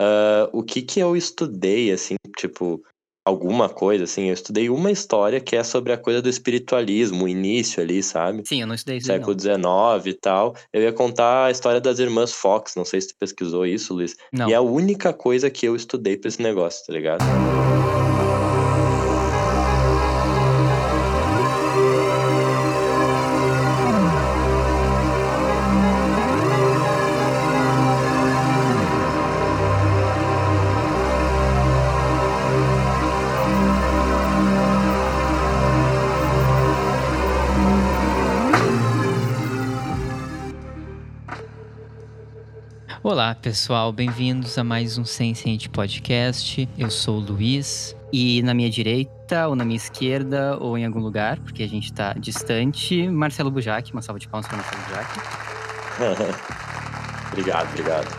Uh, o que que eu estudei, assim, tipo, alguma coisa, assim, eu estudei uma história que é sobre a coisa do espiritualismo, o início ali, sabe? Sim, eu não estudei isso. Século XIX e tal. Eu ia contar a história das irmãs Fox, não sei se tu pesquisou isso, Luiz. Não. E é a única coisa que eu estudei pra esse negócio, tá ligado? Pessoal, bem-vindos a mais um Sensient Podcast. Eu sou o Luiz e na minha direita, ou na minha esquerda, ou em algum lugar, porque a gente tá distante, Marcelo Bujac. Uma salva de palmas para Marcelo Bujac. obrigado, obrigado.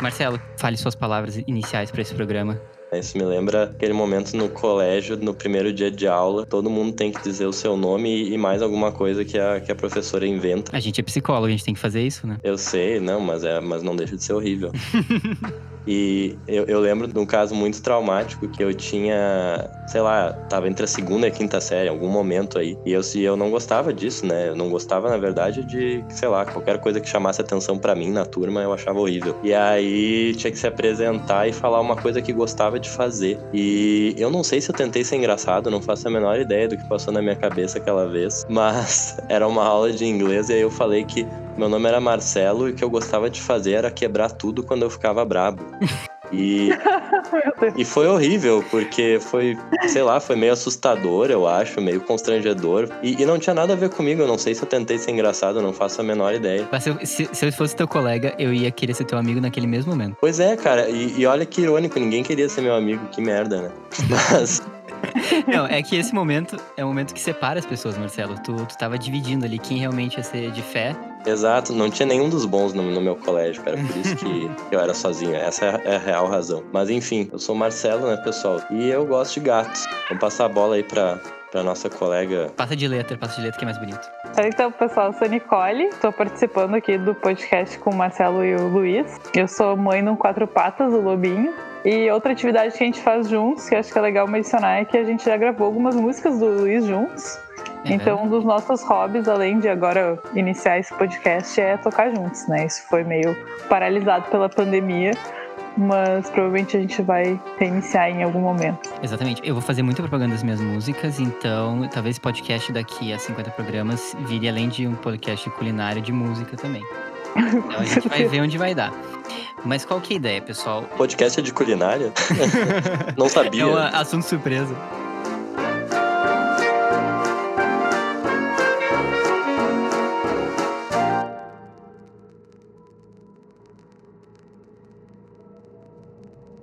Marcelo, fale suas palavras iniciais para esse programa. Isso me lembra aquele momento no colégio, no primeiro dia de aula, todo mundo tem que dizer o seu nome e mais alguma coisa que a, que a professora inventa. A gente é psicólogo, a gente tem que fazer isso, né? Eu sei, não, mas, é, mas não deixa de ser horrível. E eu, eu, lembro de um caso muito traumático que eu tinha, sei lá, tava entre a segunda e a quinta série, algum momento aí. E eu, eu não gostava disso, né? Eu não gostava, na verdade, de, sei lá, qualquer coisa que chamasse atenção para mim na turma, eu achava horrível. E aí tinha que se apresentar e falar uma coisa que gostava de fazer. E eu não sei se eu tentei ser engraçado, não faço a menor ideia do que passou na minha cabeça aquela vez, mas era uma aula de inglês e aí eu falei que meu nome era Marcelo e o que eu gostava de fazer era quebrar tudo quando eu ficava brabo. E, e foi horrível, porque foi, sei lá, foi meio assustador, eu acho, meio constrangedor. E, e, não tinha nada a ver comigo, eu não sei se eu tentei ser engraçado, eu não faço a menor ideia. Mas se, eu, se, se eu fosse teu colega, eu ia querer ser teu amigo naquele mesmo momento. Pois é, cara, e, e olha que irônico, ninguém queria ser meu amigo, que merda, né? Mas. Não, é que esse momento é o momento que separa as pessoas, Marcelo. Tu, tu tava dividindo ali quem realmente ia ser de fé. Exato, não tinha nenhum dos bons no, no meu colégio, cara. Por isso que eu era sozinho. Essa é, é a real razão. Mas enfim, eu sou Marcelo, né, pessoal? E eu gosto de gatos. Vamos passar a bola aí pra, pra nossa colega. Passa de letra, passa de letra que é mais bonito. Então, pessoal, eu sou Nicole, estou participando aqui do podcast com o Marcelo e o Luiz. Eu sou mãe no Quatro Patas, o Lobinho. E outra atividade que a gente faz juntos, que acho que é legal mencionar, é que a gente já gravou algumas músicas do Luiz juntos. É então, um dos nossos hobbies, além de agora iniciar esse podcast, é tocar juntos, né? Isso foi meio paralisado pela pandemia, mas provavelmente a gente vai reiniciar em algum momento. Exatamente. Eu vou fazer muita propaganda das minhas músicas, então talvez esse podcast daqui a 50 programas vire além de um podcast culinário de música também. Então a gente vai ver onde vai dar. Mas qual que é a ideia, pessoal? Podcast é de culinária? Não sabia. É um assunto surpresa.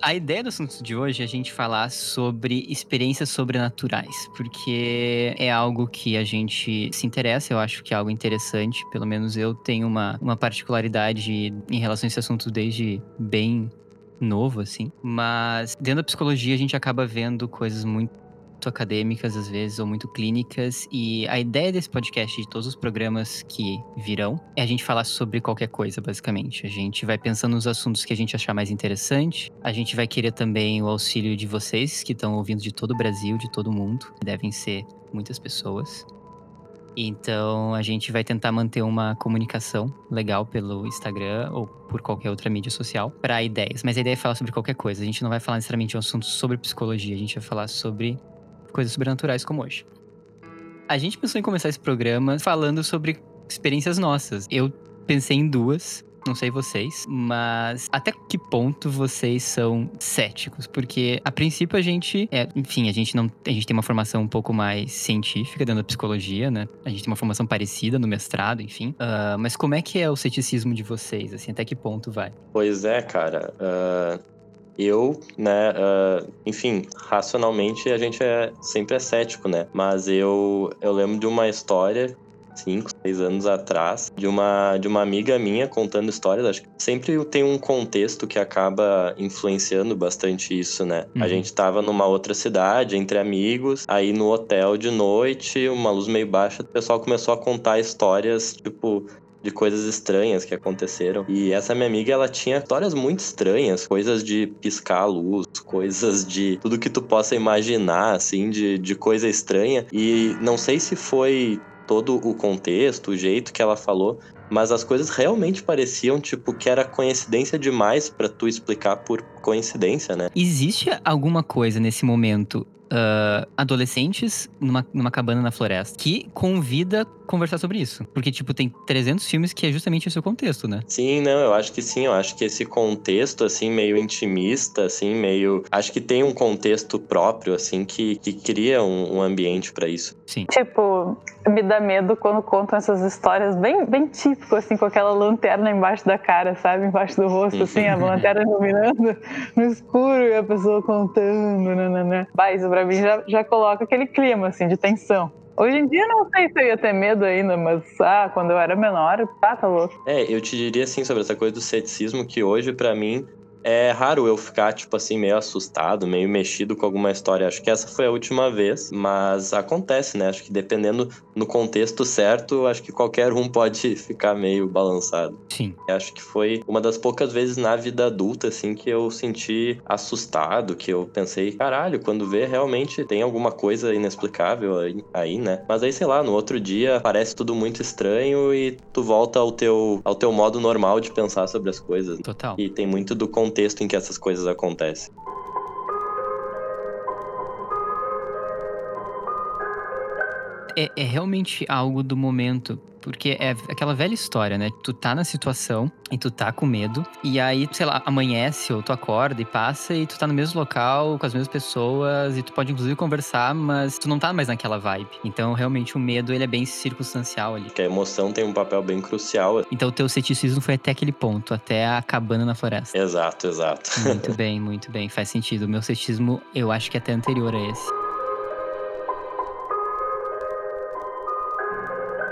A ideia do assunto de hoje é a gente falar sobre experiências sobrenaturais, porque é algo que a gente se interessa, eu acho que é algo interessante, pelo menos eu tenho uma, uma particularidade em relação a esse assunto desde bem novo, assim. Mas dentro da psicologia a gente acaba vendo coisas muito muito acadêmicas às vezes ou muito clínicas e a ideia desse podcast de todos os programas que virão é a gente falar sobre qualquer coisa basicamente. A gente vai pensando nos assuntos que a gente achar mais interessante. A gente vai querer também o auxílio de vocês que estão ouvindo de todo o Brasil, de todo o mundo. Devem ser muitas pessoas. Então a gente vai tentar manter uma comunicação legal pelo Instagram ou por qualquer outra mídia social para ideias. Mas a ideia é falar sobre qualquer coisa. A gente não vai falar necessariamente um assunto sobre psicologia, a gente vai falar sobre coisas sobrenaturais como hoje. A gente pensou em começar esse programa falando sobre experiências nossas. Eu pensei em duas, não sei vocês, mas até que ponto vocês são céticos? Porque a princípio a gente, é, enfim, a gente não, a gente tem uma formação um pouco mais científica dentro da psicologia, né? A gente tem uma formação parecida no mestrado, enfim. Uh, mas como é que é o ceticismo de vocês? Assim, até que ponto vai? Pois é, cara. Uh, eu, né, uh, enfim, racionalmente a gente é sempre é cético, né? Mas eu, eu lembro de uma história cinco, seis anos atrás, de uma, de uma amiga minha contando histórias. Acho que sempre tem um contexto que acaba influenciando bastante isso, né? Uhum. A gente tava numa outra cidade, entre amigos, aí no hotel de noite, uma luz meio baixa, o pessoal começou a contar histórias, tipo, de coisas estranhas que aconteceram. E essa minha amiga, ela tinha histórias muito estranhas, coisas de piscar a luz, coisas de tudo que tu possa imaginar, assim, de, de coisa estranha. E não sei se foi todo o contexto, o jeito que ela falou, mas as coisas realmente pareciam tipo que era coincidência demais para tu explicar por coincidência, né? Existe alguma coisa nesse momento uh, adolescentes numa, numa cabana na floresta que convida conversar sobre isso. Porque, tipo, tem 300 filmes que é justamente esse o contexto, né? Sim, não, eu acho que sim. Eu acho que esse contexto, assim, meio intimista, assim, meio. Acho que tem um contexto próprio, assim, que, que cria um, um ambiente para isso. Sim. Tipo, me dá medo quando contam essas histórias bem, bem típico, assim, com aquela lanterna embaixo da cara, sabe? Embaixo do rosto, assim, a lanterna iluminando no escuro e a pessoa contando, nananã. Bah, isso pra mim já, já coloca aquele clima, assim, de tensão. Hoje em dia não sei se eu ia ter medo ainda, mas ah, quando eu era menor, tá, tá louco. É, eu te diria assim sobre essa coisa do ceticismo que hoje para mim é raro eu ficar, tipo assim, meio assustado, meio mexido com alguma história. Acho que essa foi a última vez, mas acontece, né? Acho que dependendo no contexto certo, acho que qualquer um pode ficar meio balançado. Sim. Acho que foi uma das poucas vezes na vida adulta, assim, que eu senti assustado, que eu pensei, caralho, quando vê, realmente tem alguma coisa inexplicável aí, né? Mas aí, sei lá, no outro dia parece tudo muito estranho e tu volta ao teu, ao teu modo normal de pensar sobre as coisas. Total. E tem muito do contexto contexto em que essas coisas acontecem. É, é realmente algo do momento porque é aquela velha história, né? Tu tá na situação e tu tá com medo. E aí, sei lá, amanhece ou tu acorda e passa e tu tá no mesmo local, com as mesmas pessoas. E tu pode inclusive conversar, mas tu não tá mais naquela vibe. Então, realmente, o medo, ele é bem circunstancial ali. Que a emoção tem um papel bem crucial. Então, o teu ceticismo foi até aquele ponto, até a cabana na floresta. Exato, exato. Muito bem, muito bem. Faz sentido. O meu ceticismo, eu acho que é até anterior a esse.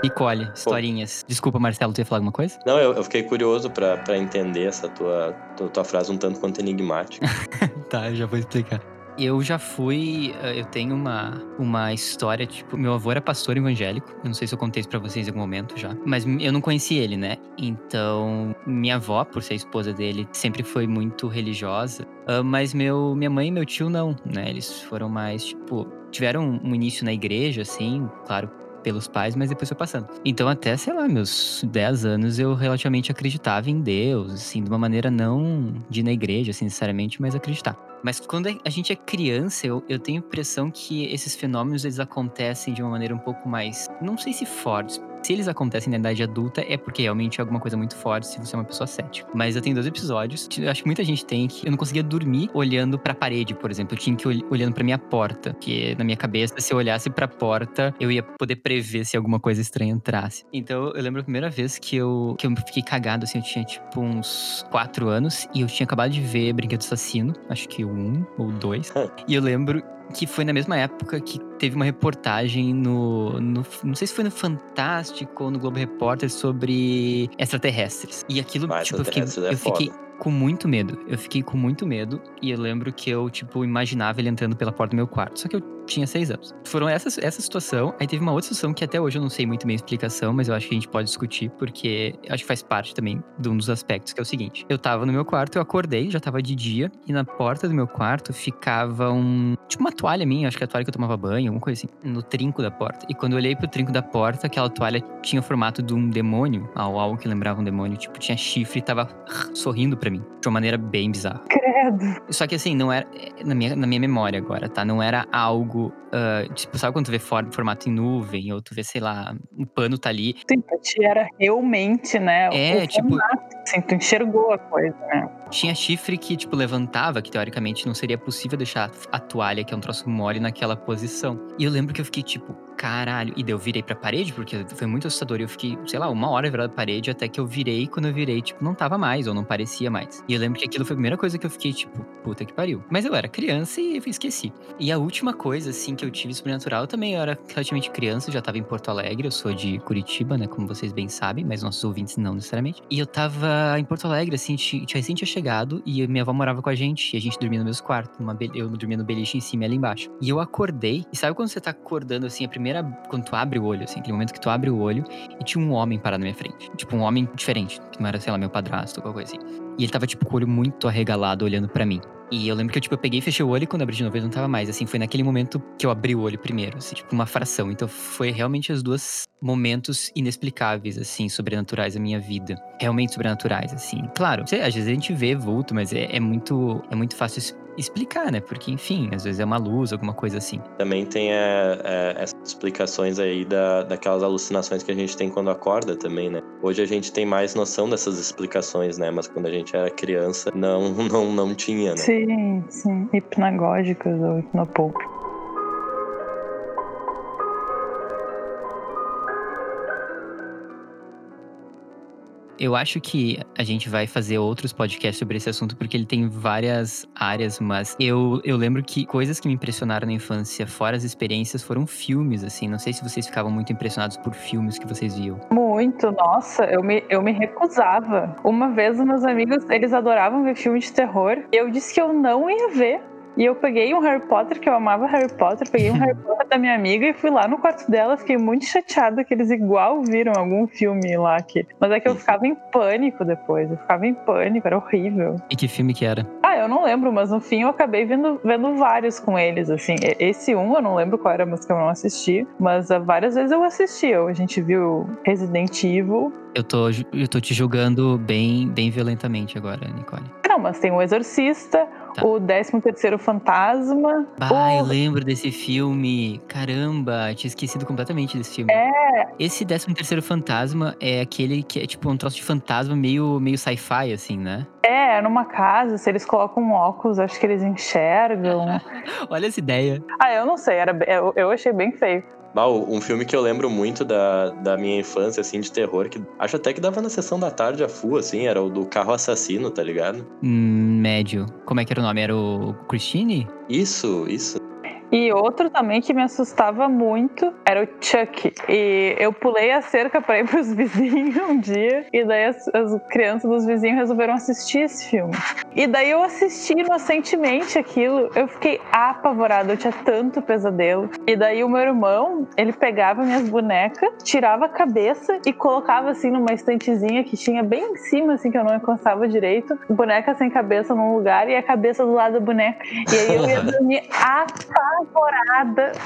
E colhe, historinhas. Desculpa, Marcelo, tu ia falar alguma coisa? Não, eu, eu fiquei curioso pra, entender essa tua, tua, tua, frase um tanto quanto enigmática. tá, eu já vou explicar. Eu já fui. Eh, eu tenho uma, uma história, tipo, meu avô era pastor evangélico. Eu não sei se eu contei isso pra vocês em algum momento já. Mas eu não conheci ele, né? Então, minha avó, por ser esposa dele, sempre foi muito religiosa. Uh, mas meu, minha mãe e meu tio não, né? Eles foram mais, tipo, tiveram um início na igreja, assim, claro, pelos pais, mas depois foi passando. Então, até, sei lá, meus 10 anos, eu relativamente acreditava em Deus, assim, de uma maneira não de ir na igreja, assim, necessariamente, mas acreditar. Mas quando a gente é criança, eu, eu tenho a impressão que esses fenômenos, eles acontecem de uma maneira um pouco mais, não sei se fortes, se eles acontecem na idade adulta, é porque realmente é alguma coisa muito forte se você é uma pessoa cética. Mas eu tenho dois episódios, eu acho que muita gente tem, que eu não conseguia dormir olhando pra parede, por exemplo. Eu tinha que ir olhando pra minha porta, que na minha cabeça, se eu olhasse pra porta, eu ia poder prever se alguma coisa estranha entrasse. Então, eu lembro a primeira vez que eu, que eu fiquei cagado, assim, eu tinha tipo uns quatro anos e eu tinha acabado de ver Brinquedo Assassino, acho que o um ou dois. e eu lembro que foi na mesma época que teve uma reportagem no, no, Não sei se foi no Fantástico ou no Globo Repórter sobre extraterrestres. E aquilo, Mas tipo, eu fiquei, é eu fiquei com muito medo. Eu fiquei com muito medo. E eu lembro que eu, tipo, imaginava ele entrando pela porta do meu quarto. Só que eu tinha seis anos. Foram essa, essa situação. Aí teve uma outra situação que até hoje eu não sei muito bem a explicação, mas eu acho que a gente pode discutir, porque acho que faz parte também de um dos aspectos, que é o seguinte. Eu tava no meu quarto, eu acordei, já tava de dia, e na porta do meu quarto ficava um. Tipo uma toalha minha, acho que é a toalha que eu tomava banho, alguma coisa assim, no trinco da porta. E quando eu olhei pro trinco da porta, aquela toalha tinha o formato de um demônio, algo que lembrava um demônio, tipo, tinha chifre e tava sorrindo para mim, de uma maneira bem bizarra. Credo. Só que assim, não era. Na minha, na minha memória agora, tá? Não era algo algo. Uh, tipo, sabe quando tu vê for, formato em nuvem, ou tu vê, sei lá, um pano tá ali. Sim, pra ti era realmente, né? É, tipo. Formato, assim, tu enxergou a coisa, né? Tinha chifre que, tipo, levantava, que teoricamente não seria possível deixar a toalha, que é um troço mole, naquela posição. E eu lembro que eu fiquei, tipo, caralho. E daí eu virei pra parede, porque foi muito assustador. E eu fiquei, sei lá, uma hora virado pra parede, até que eu virei. Quando eu virei, tipo, não tava mais, ou não parecia mais. E eu lembro que aquilo foi a primeira coisa que eu fiquei, tipo, puta que pariu. Mas eu era criança e eu esqueci. E a última coisa, assim, que eu tive sobrenatural também, eu era relativamente criança, já tava em Porto Alegre. Eu sou de Curitiba, né, como vocês bem sabem, mas nossos ouvintes não necessariamente. E eu tava em Porto Alegre, assim, tinha tinha sossegado e minha avó morava com a gente. E a gente dormia no mesmo quarto. Uma be- eu dormia no beliche em cima e ela embaixo. E eu acordei. E sabe quando você tá acordando assim, a primeira. Quando tu abre o olho, assim, aquele momento que tu abre o olho e tinha um homem parado na minha frente. Tipo, um homem diferente. Que não era, sei lá, meu padrasto ou qualquer coisa assim. E ele tava, tipo, com o olho muito arregalado, olhando pra mim. E eu lembro que eu, tipo, eu peguei e fechei o olho e quando abri de novo ele não tava mais. Assim, foi naquele momento que eu abri o olho primeiro, assim, tipo, uma fração. Então foi realmente os dois momentos inexplicáveis, assim, sobrenaturais da minha vida. Realmente sobrenaturais, assim. Claro, às vezes a gente vê vulto, mas é, é muito, é muito fácil explicar, né? Porque, enfim, às vezes é uma luz, alguma coisa assim. Também tem é, é, essas explicações aí da, daquelas alucinações que a gente tem quando acorda também, né? Hoje a gente tem mais noção dessas explicações, né? Mas quando a gente era criança, não, não, não tinha, né? Sim, sim. Hipnagógicas ou hipnopomp. Eu acho que a gente vai fazer outros podcasts sobre esse assunto porque ele tem várias áreas, mas eu, eu lembro que coisas que me impressionaram na infância, fora as experiências, foram filmes, assim. Não sei se vocês ficavam muito impressionados por filmes que vocês viam. Muito, nossa, eu me, eu me recusava. Uma vez, meus amigos, eles adoravam ver filme de terror. Eu disse que eu não ia ver. E eu peguei um Harry Potter, que eu amava Harry Potter, peguei um Harry Potter da minha amiga e fui lá no quarto dela. Fiquei muito chateada que eles igual viram algum filme lá aqui. Mas é que eu ficava em pânico depois. Eu ficava em pânico, era horrível. E que filme que era? Ah, eu não lembro, mas no fim eu acabei vendo, vendo vários com eles, assim. Esse um eu não lembro qual era a música que eu não assisti, mas ah, várias vezes eu assisti. Eu- A gente viu Resident Evil. Eu tô, eu tô te julgando bem, bem violentamente agora, Nicole. Não, mas tem o Exorcista, Tá. o 13 terceiro Fantasma. Eu o... lembro desse filme. Caramba, tinha esquecido completamente desse filme. É, Esse 13 terceiro fantasma é aquele que é tipo um troço de fantasma meio, meio sci-fi, assim, né? é, numa casa, se eles colocam óculos, acho que eles enxergam. Olha essa ideia. ah, eu não sei, era, eu, eu achei bem feio. Ah, um filme que eu lembro muito da, da minha infância, assim, de terror, que acho até que dava na sessão da tarde a full, assim, era o do carro assassino, tá ligado? Hum, médio. Como é que era o nome? Era o Christine? Isso, isso. E outro também que me assustava muito era o Chuck. E eu pulei a cerca para ir pros vizinhos um dia. E daí as, as crianças dos vizinhos resolveram assistir esse filme. E daí eu assisti inocentemente aquilo. Eu fiquei apavorada. Eu tinha tanto pesadelo. E daí o meu irmão, ele pegava minhas bonecas, tirava a cabeça e colocava assim numa estantezinha que tinha bem em cima, assim, que eu não encostava direito. Boneca sem cabeça num lugar e a cabeça do lado da boneca. E aí eu ia dormir apavorada,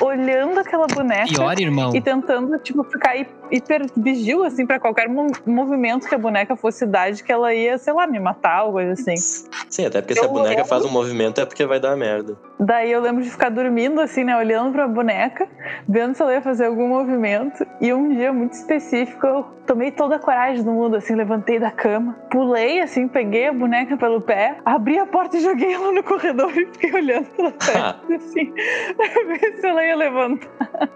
olhando aquela boneca. Pior, irmão. E tentando, tipo, ficar hi- hiper vigil, assim, pra qualquer mo- movimento que a boneca fosse dar, de que ela ia, sei lá, me matar, ou coisa assim. Sim, até porque se a Eu boneca lembro. faz um movimento é porque vai dar merda. Daí eu lembro de ficar dormindo, assim, né, olhando pra boneca, vendo se ela ia fazer algum movimento. E um dia muito específico, eu tomei toda a coragem do mundo, assim, levantei da cama, pulei, assim, peguei a boneca pelo pé, abri a porta e joguei ela no corredor e fiquei olhando pela frente, assim, pra ver se ela ia levantar.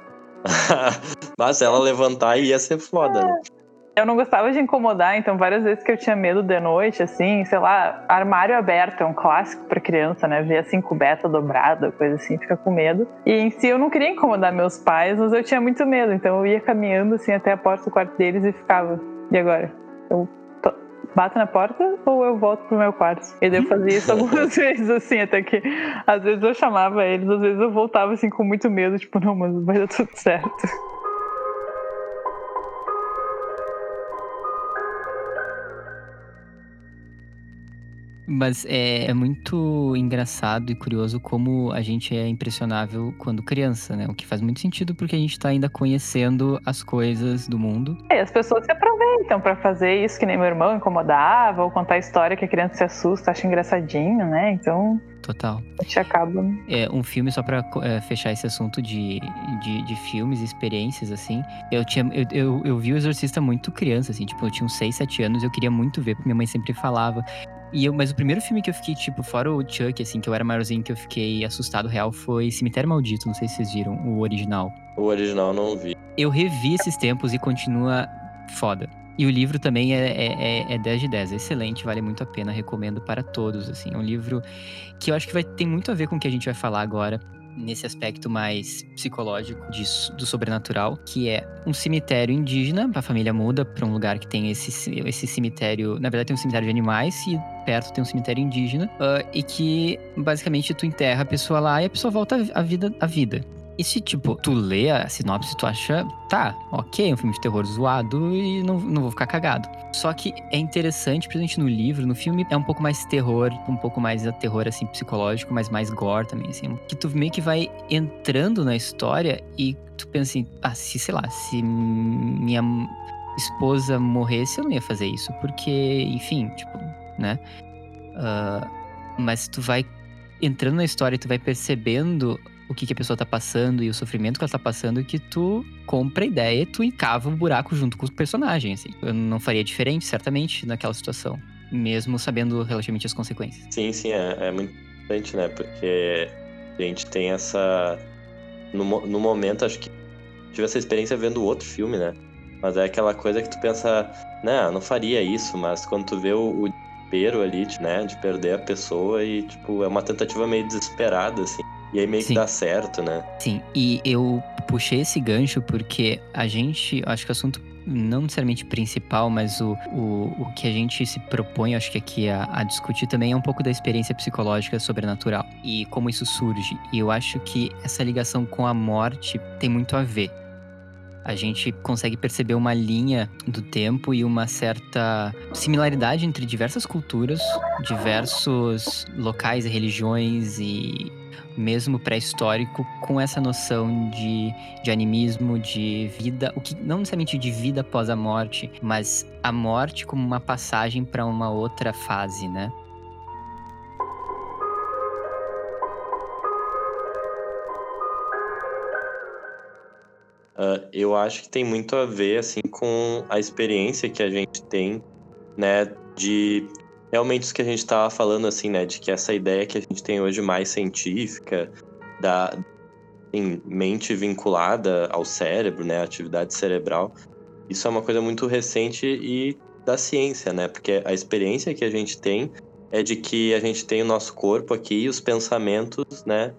Mas se ela levantar ia ser foda, né? Eu não gostava de incomodar, então várias vezes que eu tinha medo de noite, assim, sei lá, armário aberto é um clássico pra criança, né? Ver assim, coberta dobrada, coisa assim, fica com medo. E em si eu não queria incomodar meus pais, mas eu tinha muito medo, então eu ia caminhando assim até a porta do quarto deles e ficava. E agora? Eu bato na porta ou eu volto pro meu quarto? E daí eu fazia isso algumas vezes, assim, até que às vezes eu chamava eles, às vezes eu voltava assim com muito medo, tipo, não, mas vai dar tudo certo. Mas é, é muito engraçado e curioso como a gente é impressionável quando criança, né? O que faz muito sentido porque a gente tá ainda conhecendo as coisas do mundo. E as pessoas se aproveitam pra fazer isso que nem meu irmão incomodava, ou contar história que a criança se assusta, acha engraçadinho, né? Então Total. a gente acaba. É, um filme, só pra é, fechar esse assunto de, de, de filmes e experiências, assim. Eu, tinha, eu, eu, eu vi o Exorcista muito criança, assim. Tipo, eu tinha uns 6, 7 anos. Eu queria muito ver, porque minha mãe sempre falava. E eu, mas o primeiro filme que eu fiquei, tipo, fora o Chuck, assim, que eu era maiorzinho, que eu fiquei assustado real, foi Cemitério Maldito. Não sei se vocês viram, o original. O original eu não vi. Eu revi esses tempos e continua foda. E o livro também é, é, é- é 10 de 10, é excelente, vale muito a pena, recomendo para todos, assim. É um livro que eu acho que vai, tem muito a ver com o que a gente vai falar agora. nesse aspecto mais psicológico de, do sobrenatural, que é um cemitério indígena, a família muda para um lugar que tem esse, esse cemitério, na verdade tem um cemitério de animais e perto tem um cemitério indígena, uh, e que basicamente tu enterra a pessoa lá e a pessoa volta à vida. À vida. E se, tipo, tu lê a sinopse, tu acha, tá, ok, um filme de terror zoado e não, não vou ficar cagado. Só que é interessante, principalmente no livro, no filme é um pouco mais terror, um pouco mais terror, assim, psicológico, mas mais gore também, assim. Que tu meio que vai entrando na história e tu pensa assim, ah, se, sei lá, se minha esposa morresse, eu não ia fazer isso, porque, enfim, tipo, né? Uh, mas tu vai entrando na história e tu vai percebendo o que, que a pessoa tá passando e o sofrimento que ela tá passando que tu compra a ideia e tu encava um buraco junto com os personagens. Assim. Eu não faria diferente, certamente, naquela situação. Mesmo sabendo relativamente as consequências. Sim, sim, é, é muito importante, né? Porque a gente tem essa. No, no momento, acho que tive essa experiência vendo outro filme, né? Mas é aquela coisa que tu pensa, não, não faria isso, mas quando tu vê o, o desespero ali, né, de perder a pessoa e, tipo, é uma tentativa meio desesperada, assim. E aí meio Sim. que dá certo, né? Sim, e eu puxei esse gancho porque a gente, acho que o assunto não necessariamente principal, mas o, o, o que a gente se propõe, acho que aqui a, a, discutir também é um pouco da experiência psicológica sobrenatural e como isso surge. E eu acho que essa ligação com a morte tem muito a ver. A gente consegue perceber uma linha do tempo e uma certa similaridade entre diversas culturas, diversos locais e religiões e mesmo pré-histórico, com essa noção de, de animismo, de vida, o que não necessariamente de vida após a morte, mas a morte como uma passagem para uma outra fase, né? Uh, eu acho que tem muito a ver assim com a experiência que a gente tem, né, de realmente isso que a gente estava falando, assim, né? De que essa ideia que a gente tem hoje mais científica, da em mente vinculada ao cérebro, né? atividade cerebral, isso é uma coisa muito recente e da ciência, né? Porque a experiência que a gente tem é de que a gente tem o nosso corpo aqui e os pensamentos, né?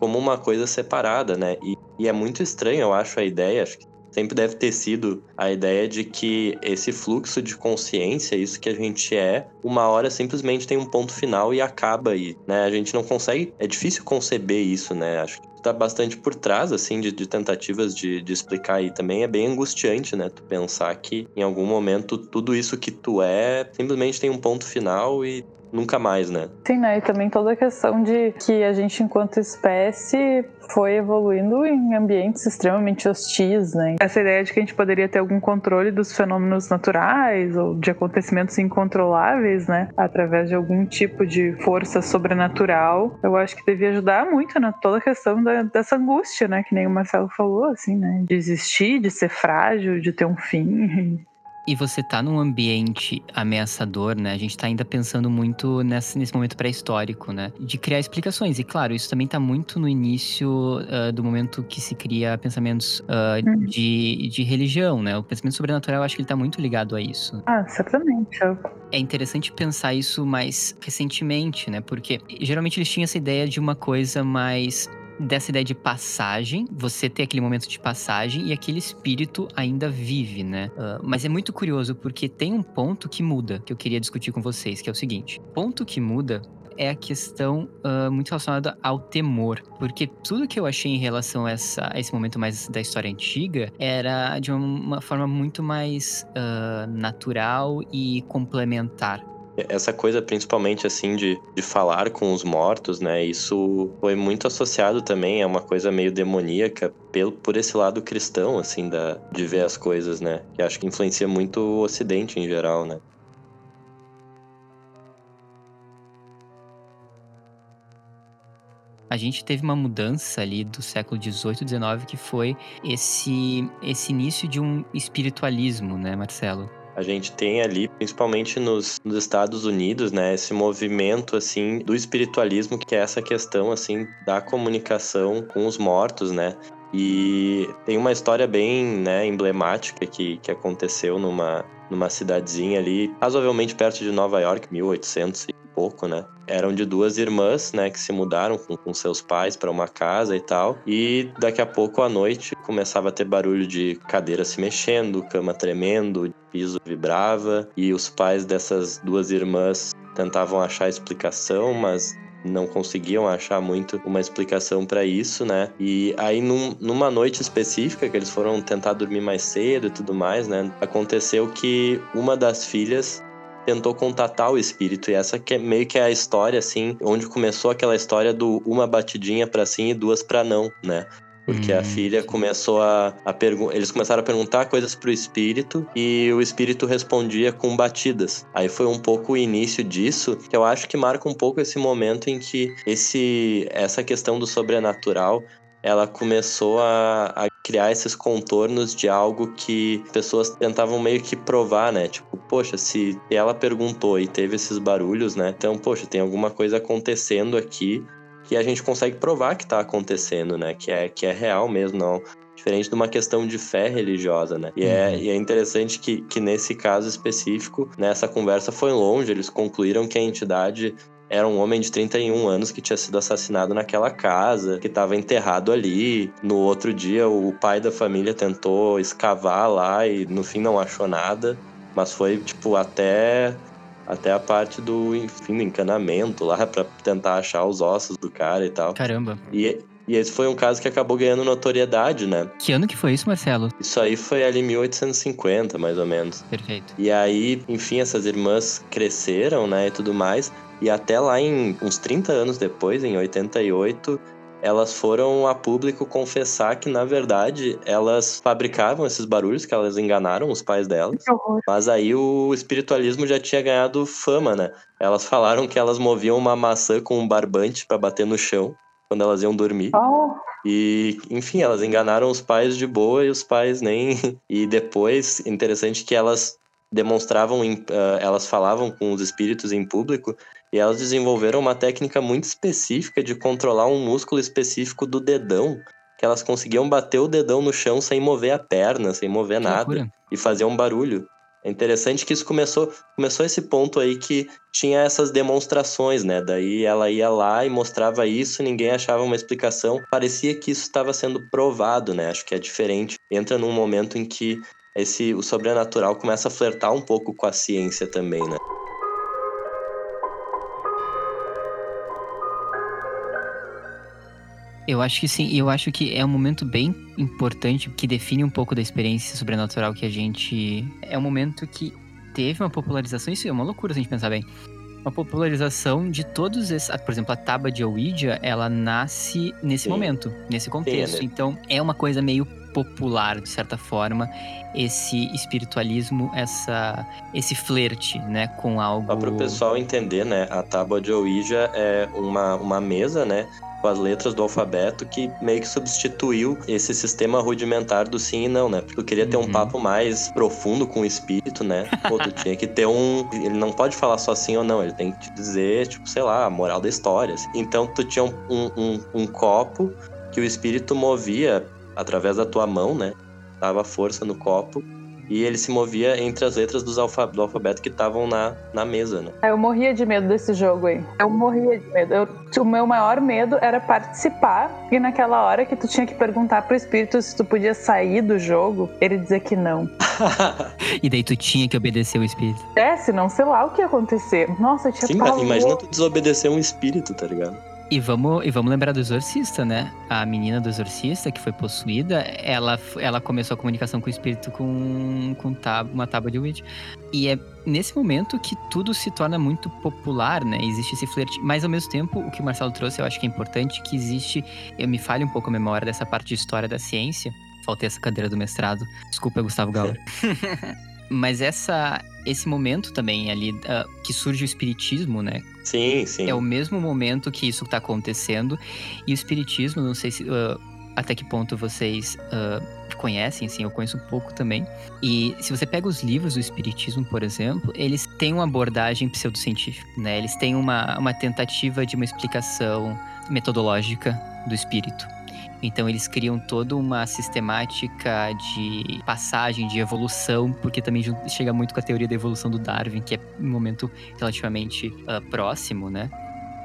Como uma coisa separada, né? E, e é muito estranho, eu acho, a ideia, acho que sempre deve ter sido a ideia de que esse fluxo de consciência, isso que a gente é, uma hora simplesmente tem um ponto final e acaba aí, né? A gente não consegue, é difícil conceber isso, né? Acho que tá bastante por trás, assim, de, de tentativas de, de, explicar aí também. É bem angustiante, né? Tu pensar que em algum momento tudo isso que tu é simplesmente tem um ponto final e nunca mais, né? Sim, né? E também toda a questão de que a gente, enquanto espécie, foi evoluindo em ambientes extremamente hostis, né? Essa ideia de que a gente poderia ter algum controle dos fenômenos naturais ou de acontecimentos incontroláveis, né? Através de algum tipo de força sobrenatural, eu acho que devia ajudar muito na toda a questão da, dessa angústia, né? Que nem o Marcelo falou, assim, né? De existir, de ser frágil, de ter um fim. E você tá num ambiente ameaçador, né? A gente tá ainda pensando muito nesse, nesse momento pré-histórico, né? De criar explicações. E claro, isso também tá muito no início uh, do momento que se cria pensamentos uh, de, de religião, né? O pensamento sobrenatural, eu acho que ele tá muito ligado a isso. Ah, certamente. É interessante pensar isso mais recentemente, né? Porque geralmente eles tinham essa ideia de uma coisa mais dessa ideia de passagem, você ter aquele momento de passagem e aquele espírito ainda vive, né? Uh, mas é muito curioso porque tem um ponto que muda que eu queria discutir com vocês, que é o seguinte: ponto que muda é a questão uh, muito relacionada ao temor. Porque tudo que eu achei em relação a, essa, a esse momento mais da história antiga era de uma, uma forma muito mais uh, natural e complementar essa coisa principalmente assim de, de falar com os mortos, né? Isso foi muito associado também a uma coisa meio demoníaca pelo, por esse lado cristão, assim, da, de ver as coisas, né? Que acho que influencia muito o Ocidente em geral, né? A gente teve uma mudança ali do século XVIII, XIX, que foi esse, esse início de um espiritualismo, né, Marcelo? A gente tem ali, principalmente nos, nos, Estados Unidos, né, esse movimento assim do espiritualismo, que é essa questão assim da comunicação com os mortos, né? E tem uma história bem, né, emblemática que, que aconteceu numa numa cidadezinha ali, razoavelmente perto de Nova York, 1800 e pouco, né? Eram de duas irmãs, né, que se mudaram com, com seus pais para uma casa e tal. E daqui a pouco à noite começava a ter barulho de cadeira se mexendo, cama tremendo, piso vibrava. E os pais dessas duas irmãs tentavam achar explicação, mas não conseguiam achar muito uma explicação para isso, né? E aí, num, numa noite específica, que eles foram tentar dormir mais cedo e tudo mais, né? Aconteceu que uma das filhas tentou contatar o espírito. E essa que é meio que é a história, assim, onde começou aquela história do uma batidinha para sim e duas para não, né? Porque hum. a filha começou a, a perguntar. Eles começaram a perguntar coisas pro espírito e o espírito respondia com batidas. Aí foi um pouco o início disso, que eu acho que marca um pouco esse momento em que esse, essa questão do sobrenatural ela começou a, a, criar esses contornos de algo que pessoas tentavam meio que provar, né? Tipo, poxa, se ela perguntou e teve esses barulhos, né? Então, poxa, tem alguma coisa acontecendo aqui que a gente consegue provar que está acontecendo, né? Que é, que é real mesmo, não. Diferente de uma questão de fé religiosa, né? E, é, uhum. e é interessante que, que nesse caso específico, nessa conversa foi longe, eles concluíram que a entidade era um homem de 31 anos que tinha sido assassinado naquela casa, que estava enterrado ali. No outro dia, o pai da família tentou escavar lá e no fim não achou nada. Mas foi, tipo, até até a parte do, enfim, do encanamento lá para tentar achar os ossos do cara e tal. Caramba. E, e esse foi um caso que acabou ganhando notoriedade, né? Que ano que foi isso, Marcelo? Isso aí foi ali 1850, mais ou menos. Perfeito. E aí, enfim, essas irmãs cresceram, né, e tudo mais. E até lá em uns 30 anos depois, em 88, elas foram a público confessar que, na verdade, elas fabricavam esses barulhos, que elas enganaram os pais delas. Mas aí o espiritualismo já tinha ganhado fama, né? Elas falaram que elas moviam uma maçã com um barbante para bater no chão quando elas iam dormir. Oh. E, enfim, elas enganaram os pais de boa e os pais nem. E depois, interessante que elas demonstravam, uh, elas falavam com os espíritos em público e elas desenvolveram uma técnica muito específica de controlar um músculo específico do dedão, que elas conseguiam bater o dedão no chão sem mover a perna, sem mover que nada, loucura. e fazer um barulho. É interessante que isso começou, começou esse ponto aí que tinha essas demonstrações, né? Daí ela ia lá e mostrava isso, ninguém achava uma explicação. Parecia que isso estava sendo provado, né? Acho que é diferente. Entra num momento em que esse o sobrenatural começa a flertar um pouco com a ciência também, né? Eu acho que sim, e eu acho que é um momento bem importante que define um pouco da experiência sobrenatural que a gente. É um momento que teve uma popularização, isso é uma loucura se a gente pensar bem. Uma popularização de todos esses. Por exemplo, a tábua de Ouija, ela nasce nesse sim. momento, nesse contexto. Sim, né? Então, é uma coisa meio popular, de certa forma, esse espiritualismo, essa, esse flerte, né, com algo... Só para o pessoal entender, né, a tábua de Ouija é uma, uma mesa, né, com as letras do alfabeto que meio que substituiu esse sistema rudimentar do sim e não, né? Porque eu queria ter um uhum. papo mais profundo com o espírito, né? Pô, tu tinha que ter um. Ele não pode falar só sim ou não, ele tem que te dizer, tipo, sei lá, a moral da história. Assim. Então tu tinha um, um, um copo que o espírito movia através da tua mão, né? Dava força no copo e ele se movia entre as letras do alfabeto que estavam na, na mesa, né? Eu morria de medo desse jogo aí. Eu morria de medo. Eu, o meu maior medo era participar e naquela hora que tu tinha que perguntar pro espírito se tu podia sair do jogo, ele dizer que não. e daí tu tinha que obedecer o espírito. É, senão sei lá o que ia acontecer. Nossa, eu tinha Sim, mas imagina tu desobedecer um espírito, tá ligado? E vamos, e vamos lembrar do exorcista, né? A menina do exorcista que foi possuída, ela, ela começou a comunicação com o espírito com, com tab, uma tábua de Ouija. E é nesse momento que tudo se torna muito popular, né? Existe esse flerte. Mas ao mesmo tempo, o que o Marcelo trouxe, eu acho que é importante, que existe. Eu me falho um pouco a memória dessa parte de história da ciência. Faltei essa cadeira do mestrado. Desculpa, Gustavo Gaur. Mas essa, esse momento também ali uh, que surge o espiritismo, né? Sim, sim. É o mesmo momento que isso está acontecendo. E o espiritismo, não sei se, uh, até que ponto vocês uh, conhecem, assim, eu conheço um pouco também. E se você pega os livros do espiritismo, por exemplo, eles têm uma abordagem pseudocientífica, né? Eles têm uma, uma tentativa de uma explicação metodológica do espírito. Então eles criam toda uma sistemática de passagem, de evolução, porque também chega muito com a teoria da evolução do Darwin, que é um momento relativamente uh, próximo, né?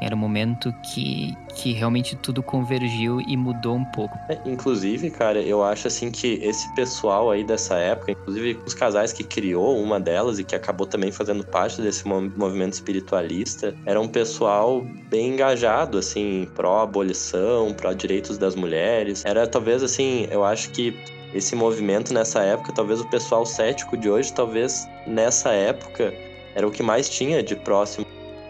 Era um momento que, que realmente tudo convergiu e mudou um pouco. É, inclusive, cara, eu acho assim que esse pessoal aí dessa época, inclusive os casais que criou uma delas e que acabou também fazendo parte desse movimento espiritualista, era um pessoal bem engajado, assim, pró-abolição, pró-direitos das mulheres. Era talvez assim, eu acho que esse movimento nessa época, talvez o pessoal cético de hoje, talvez nessa época era o que mais tinha de próximo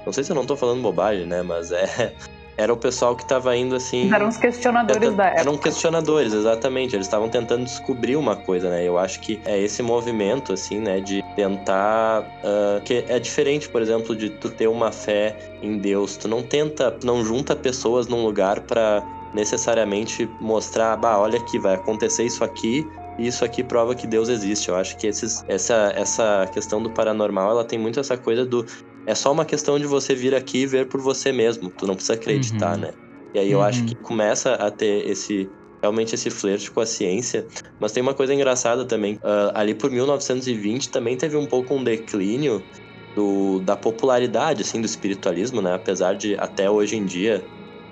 não sei se eu não tô falando bobagem, né? Mas é. Era o pessoal que tava indo assim. Eram os questionadores da época. Eram questionadores, exatamente. Eles estavam tentando descobrir uma coisa, né? Eu acho que é esse movimento, assim, né? De tentar. Uh, que é diferente, por exemplo, de tu ter uma fé em Deus. Tu não tenta, não junta pessoas num lugar para necessariamente mostrar, bah, olha aqui, vai acontecer isso aqui, e isso aqui prova que Deus existe. Eu acho que esses, essa, essa questão do paranormal, ela tem muito essa coisa do é só uma questão de você vir aqui e ver por você mesmo. Tu não precisa acreditar, uhum. né? E aí eu uhum. acho que começa a ter esse realmente esse flerte com a ciência. Mas tem uma coisa engraçada também. Uh, ali por 1920 também teve um pouco um declínio do, da popularidade assim do espiritualismo, né? Apesar de até hoje em dia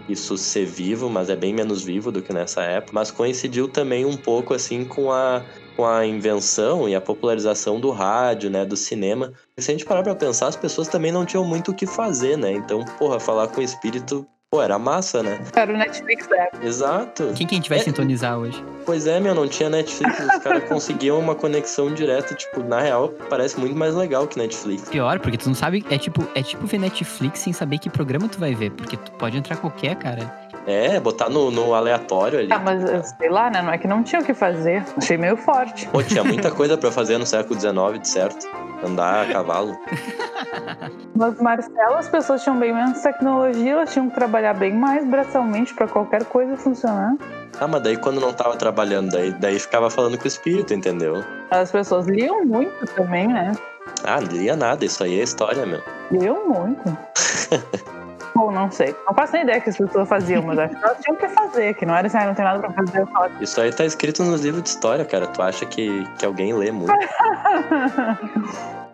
isso ser vivo, mas é bem menos vivo do que nessa época. Mas coincidiu também um pouco assim com a com a invenção e a popularização do rádio, né, do cinema. E se a gente parar pra pensar, as pessoas também não tinham muito o que fazer, né? Então, porra, falar com o espírito Pô, era massa, né? Era o Netflix época. Exato. Quem que a gente vai é... sintonizar hoje? Pois é, meu, não tinha Netflix. Os caras conseguiam uma conexão direta, tipo, na real, parece muito mais legal que Netflix. Pior, porque tu não sabe, é tipo, é tipo ver Netflix sem saber que programa tu vai ver, porque tu pode entrar qualquer, cara. É, botar no, no aleatório ali. Ah, mas sei lá, né? Não é que não tinha o que fazer. Achei meio forte. Pô, tinha muita coisa para fazer no século XIX, de certo. Andar a cavalo. Mas, Marcelo, as pessoas tinham bem menos tecnologia, elas tinham que trabalhar bem mais braçalmente para qualquer coisa funcionar. Ah, mas daí quando não tava trabalhando, daí, daí ficava falando com o espírito, entendeu? As pessoas liam muito também, né? Ah, lia nada, isso aí é história, meu. Liam muito. Ou não sei. Não faço nem ideia que as pessoas faziam, mas acho que elas tinham que fazer, que não era assim, ah, não tem nada pra fazer. Isso aí tá escrito nos livros de história, cara. Tu acha que, que alguém lê muito?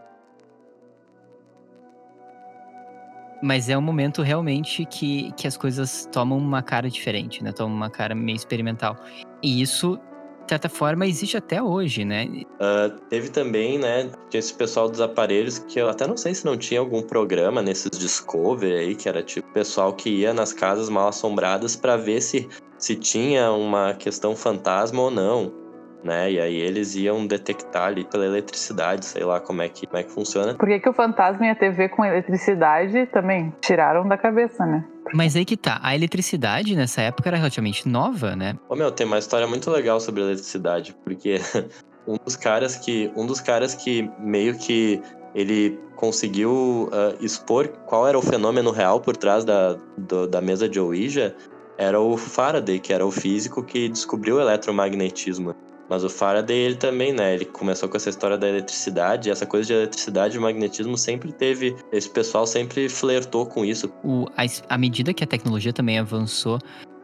Mas é um momento realmente que, que as coisas tomam uma cara diferente, né? Tomam uma cara meio experimental. E isso de certa forma, existe até hoje, né? Uh, teve também, né, esse pessoal dos aparelhos que eu até não sei se não tinha algum programa nesses Discovery aí, que era tipo pessoal que ia nas casas mal assombradas para ver se, se tinha uma questão fantasma ou não né? E aí eles iam detectar ali pela eletricidade, sei lá como é que, como é que funciona. Por que, que o fantasma e a TV com eletricidade também tiraram da cabeça, né? Mas aí que tá, a eletricidade nessa época era relativamente nova, né? Ô meu, tem uma história muito legal sobre eletricidade, porque um dos caras que um dos caras que meio que ele conseguiu uh, expor qual era o fenômeno real por trás da, do, da mesa de Ouija era o Faraday, que era o físico que descobriu o eletromagnetismo. Mas o Faraday, ele também, né? Ele começou com essa história da eletricidade, essa coisa de eletricidade e magnetismo sempre teve. Esse pessoal sempre flertou com isso. O, a, à medida que a tecnologia também avançou,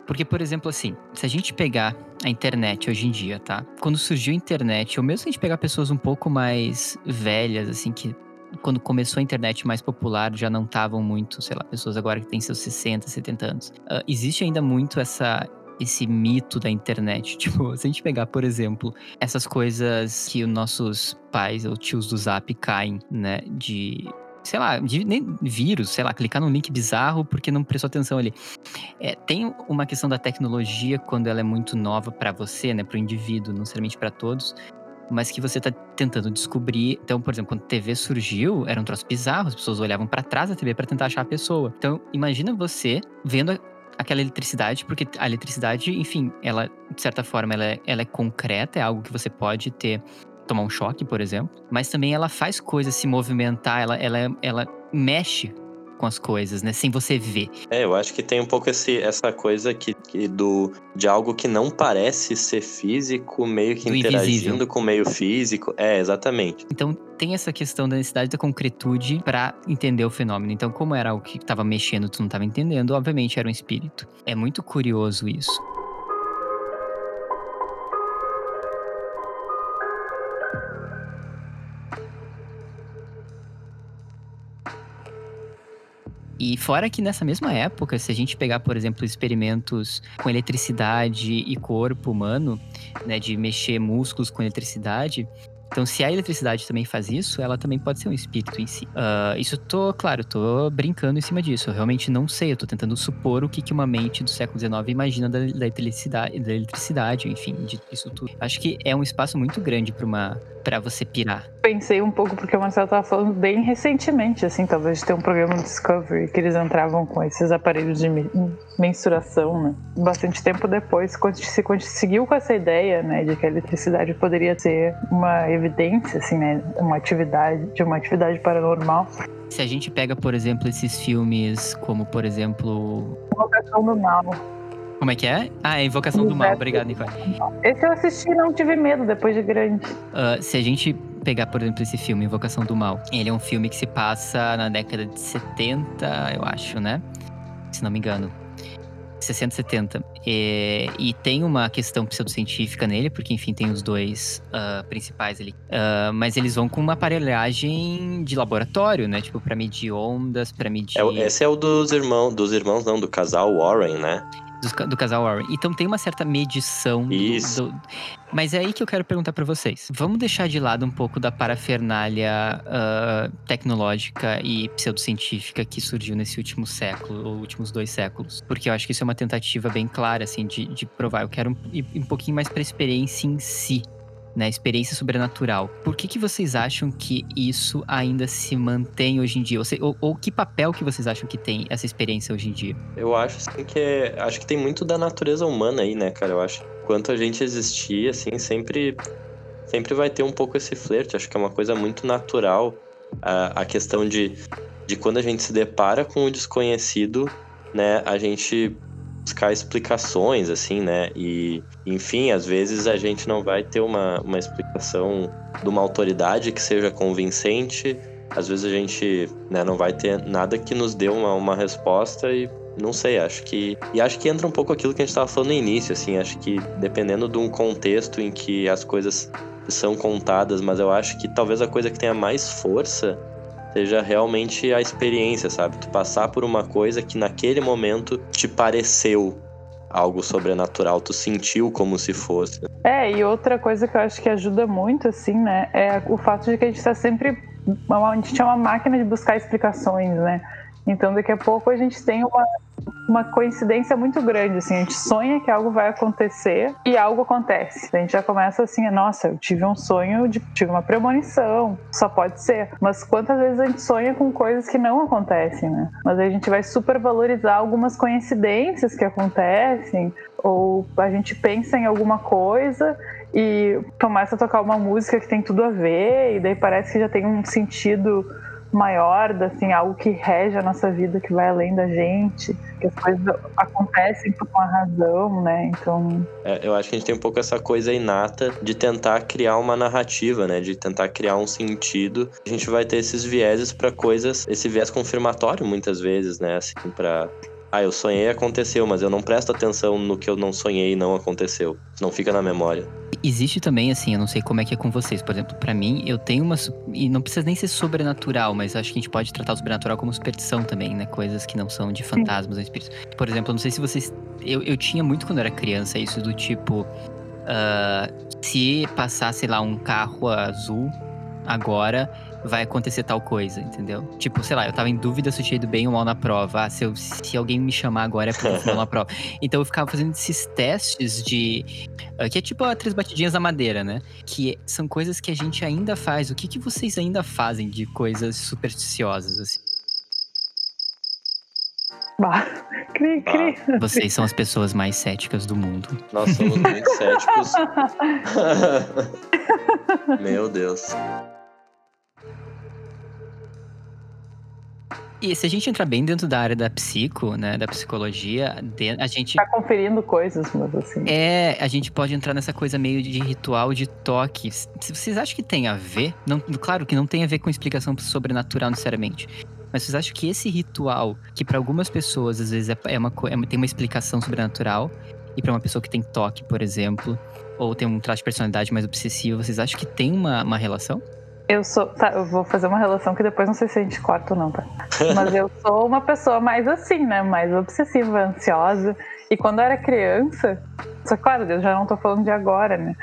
porque, por exemplo, assim, se a gente pegar a internet hoje em dia, tá? Quando surgiu a internet, ou mesmo se a gente pegar pessoas um pouco mais velhas, assim, que quando começou a internet mais popular, já não estavam muito, sei lá, pessoas agora que têm seus 60, 70 anos. Uh, existe ainda muito essa esse mito da internet. Tipo, se a gente pegar, por exemplo, essas coisas que os nossos pais ou tios do Zap caem, né? De sei lá, de, nem vírus, sei lá, clicar num link bizarro porque não prestou atenção ali. É, tem uma questão da tecnologia quando ela é muito nova para você, né, para o indivíduo, não necessariamente para todos, mas que você está tentando descobrir. Então, por exemplo, quando a TV surgiu, era um troço bizarro, as pessoas olhavam para trás da TV para tentar achar a pessoa. Então, imagina você vendo aquela eletricidade, porque a eletricidade, enfim, ela, de certa forma, ela é, ela é concreta, é algo que você pode ter, tomar um choque, por exemplo, mas também ela faz coisas se movimentar, ela, ela, ela mexe com as coisas, né? Sem você ver. É, eu acho que tem um pouco esse, essa coisa que, que do, de algo que não parece ser físico, meio que do interagindo invisível. com o meio físico. É, exatamente. Então tem essa questão da necessidade da concretude para entender o fenômeno. Então, como era algo que estava mexendo, tu não estava entendendo, obviamente era um espírito. É muito curioso isso. E fora que nessa mesma época, se a gente pegar, por exemplo, experimentos com eletricidade e corpo humano, né, de mexer músculos com eletricidade, então, se a eletricidade também faz isso, ela também pode ser um espírito em si. Uh, isso tô, claro, tô brincando em cima disso. Eu realmente não sei. Eu tô tentando supor o que, que uma mente do século XIX imagina da, da eletricidade, da eletricidade, enfim, disso tudo. Acho que é um espaço muito grande para uma para você pirar. Pensei um pouco porque o Marcelo tava falando bem recentemente, assim, talvez ter um programa Discovery que eles entravam com esses aparelhos de mensuração, né? Bastante tempo depois se conseguiu com essa ideia, né, de que a eletricidade poderia ser uma evidência, assim, né, uma atividade de uma atividade paranormal. Se a gente pega, por exemplo, esses filmes como, por exemplo, Invocação do Mal. Como é que é? Ah, é Invocação do Mal. Obrigado, Nicole. Esse eu assisti e não tive medo depois de grande. Uh, se a gente pegar, por exemplo, esse filme, Invocação do Mal, ele é um filme que se passa na década de 70, eu acho, né? Se não me engano. 60, 70. E, e tem uma questão pseudocientífica nele, porque, enfim, tem os dois uh, principais ali. Uh, mas eles vão com uma aparelhagem de laboratório, né? Tipo, pra medir ondas, pra medir. É, esse é o dos irmãos, dos irmãos, não, do casal Warren, né? Do, do, casal Warren. Então tem uma certa medição. Isso. Do, do... Mas é aí que eu quero perguntar para vocês. Vamos deixar de lado um pouco da parafernália uh, tecnológica e pseudocientífica que surgiu nesse último século, ou últimos dois séculos. Porque eu acho que isso é uma tentativa bem clara, assim, de, de provar. Eu quero ir um pouquinho mais pra experiência em si né, experiência sobrenatural. Por que, que vocês acham que isso ainda se mantém hoje em dia? Ou, ou, ou, que papel que vocês acham que tem essa experiência hoje em dia? Eu acho assim, que é, acho que tem muito da natureza humana aí, né, cara? Eu acho quanto a gente existir, assim, sempre sempre vai ter um pouco esse flerte. Acho que é uma coisa muito natural a, a questão de, de quando a gente se depara com o desconhecido, né, a gente buscar explicações, assim, né? E, enfim, às vezes a gente não vai ter uma, uma explicação de uma autoridade que seja convincente, às vezes a gente né, não vai ter nada que nos dê uma, uma resposta e não sei, acho que. E acho que entra um pouco aquilo que a gente estava falando no início, assim, acho que dependendo de um contexto em que as coisas são contadas, mas eu acho que talvez a coisa que tenha mais força seja realmente a experiência, sabe? Tu passar por uma coisa que naquele momento te pareceu algo sobrenatural, tu sentiu como se fosse. É, e outra coisa que eu acho que ajuda muito, assim, né, é o fato de que a gente está sempre. A gente é uma máquina de buscar explicações, né? Então, daqui a pouco a gente tem uma, uma coincidência muito grande, assim, a gente sonha que algo vai acontecer e algo acontece. A gente já começa assim, nossa, eu tive um sonho, de, tive uma premonição, só pode ser. Mas quantas vezes a gente sonha com coisas que não acontecem, né? Mas a gente vai supervalorizar algumas coincidências que acontecem, ou a gente pensa em alguma coisa e começa a tocar uma música que tem tudo a ver, e daí parece que já tem um sentido maior, assim, algo que rege a nossa vida, que vai além da gente, que as coisas acontecem por uma razão, né? Então. É, eu acho que a gente tem um pouco essa coisa inata de tentar criar uma narrativa, né? De tentar criar um sentido. A gente vai ter esses vieses para coisas, esse viés confirmatório muitas vezes, né? Assim, para ah, eu sonhei aconteceu, mas eu não presto atenção no que eu não sonhei e não aconteceu. Não fica na memória. Existe também, assim, eu não sei como é que é com vocês. Por exemplo, para mim, eu tenho uma. E não precisa nem ser sobrenatural, mas acho que a gente pode tratar o sobrenatural como superstição também, né? Coisas que não são de fantasmas ou espíritos. Por exemplo, eu não sei se vocês. Eu, eu tinha muito quando eu era criança isso do tipo. Uh, se passar, sei lá, um carro azul agora, vai acontecer tal coisa, entendeu? Tipo, sei lá, eu tava em dúvida se eu tinha ido bem ou mal na prova. Ah, se, eu, se alguém me chamar agora é porque eu fui mal na prova. Então eu ficava fazendo esses testes de. Uh, que é tipo a três batidinhas da madeira, né? Que são coisas que a gente ainda faz. O que, que vocês ainda fazem de coisas supersticiosas, assim? Bah, cri, cri. Vocês são as pessoas mais céticas do mundo. Nós somos muito céticos. Meu Deus. E se a gente entrar bem dentro da área da psico, né, da psicologia, a gente... Tá conferindo coisas, mas assim... É, a gente pode entrar nessa coisa meio de ritual de toque. Vocês acham que tem a ver? Não, claro que não tem a ver com explicação sobrenatural necessariamente. Mas vocês acham que esse ritual, que para algumas pessoas às vezes é, é uma, é, tem uma explicação sobrenatural, e para uma pessoa que tem toque, por exemplo, ou tem um traço de personalidade mais obsessivo, vocês acham que tem uma, uma relação? Eu sou. Tá, eu vou fazer uma relação que depois não sei se a gente corta ou não, tá? Mas eu sou uma pessoa mais assim, né? Mais obsessiva, ansiosa. E quando eu era criança. Só claro, eu já não tô falando de agora, né?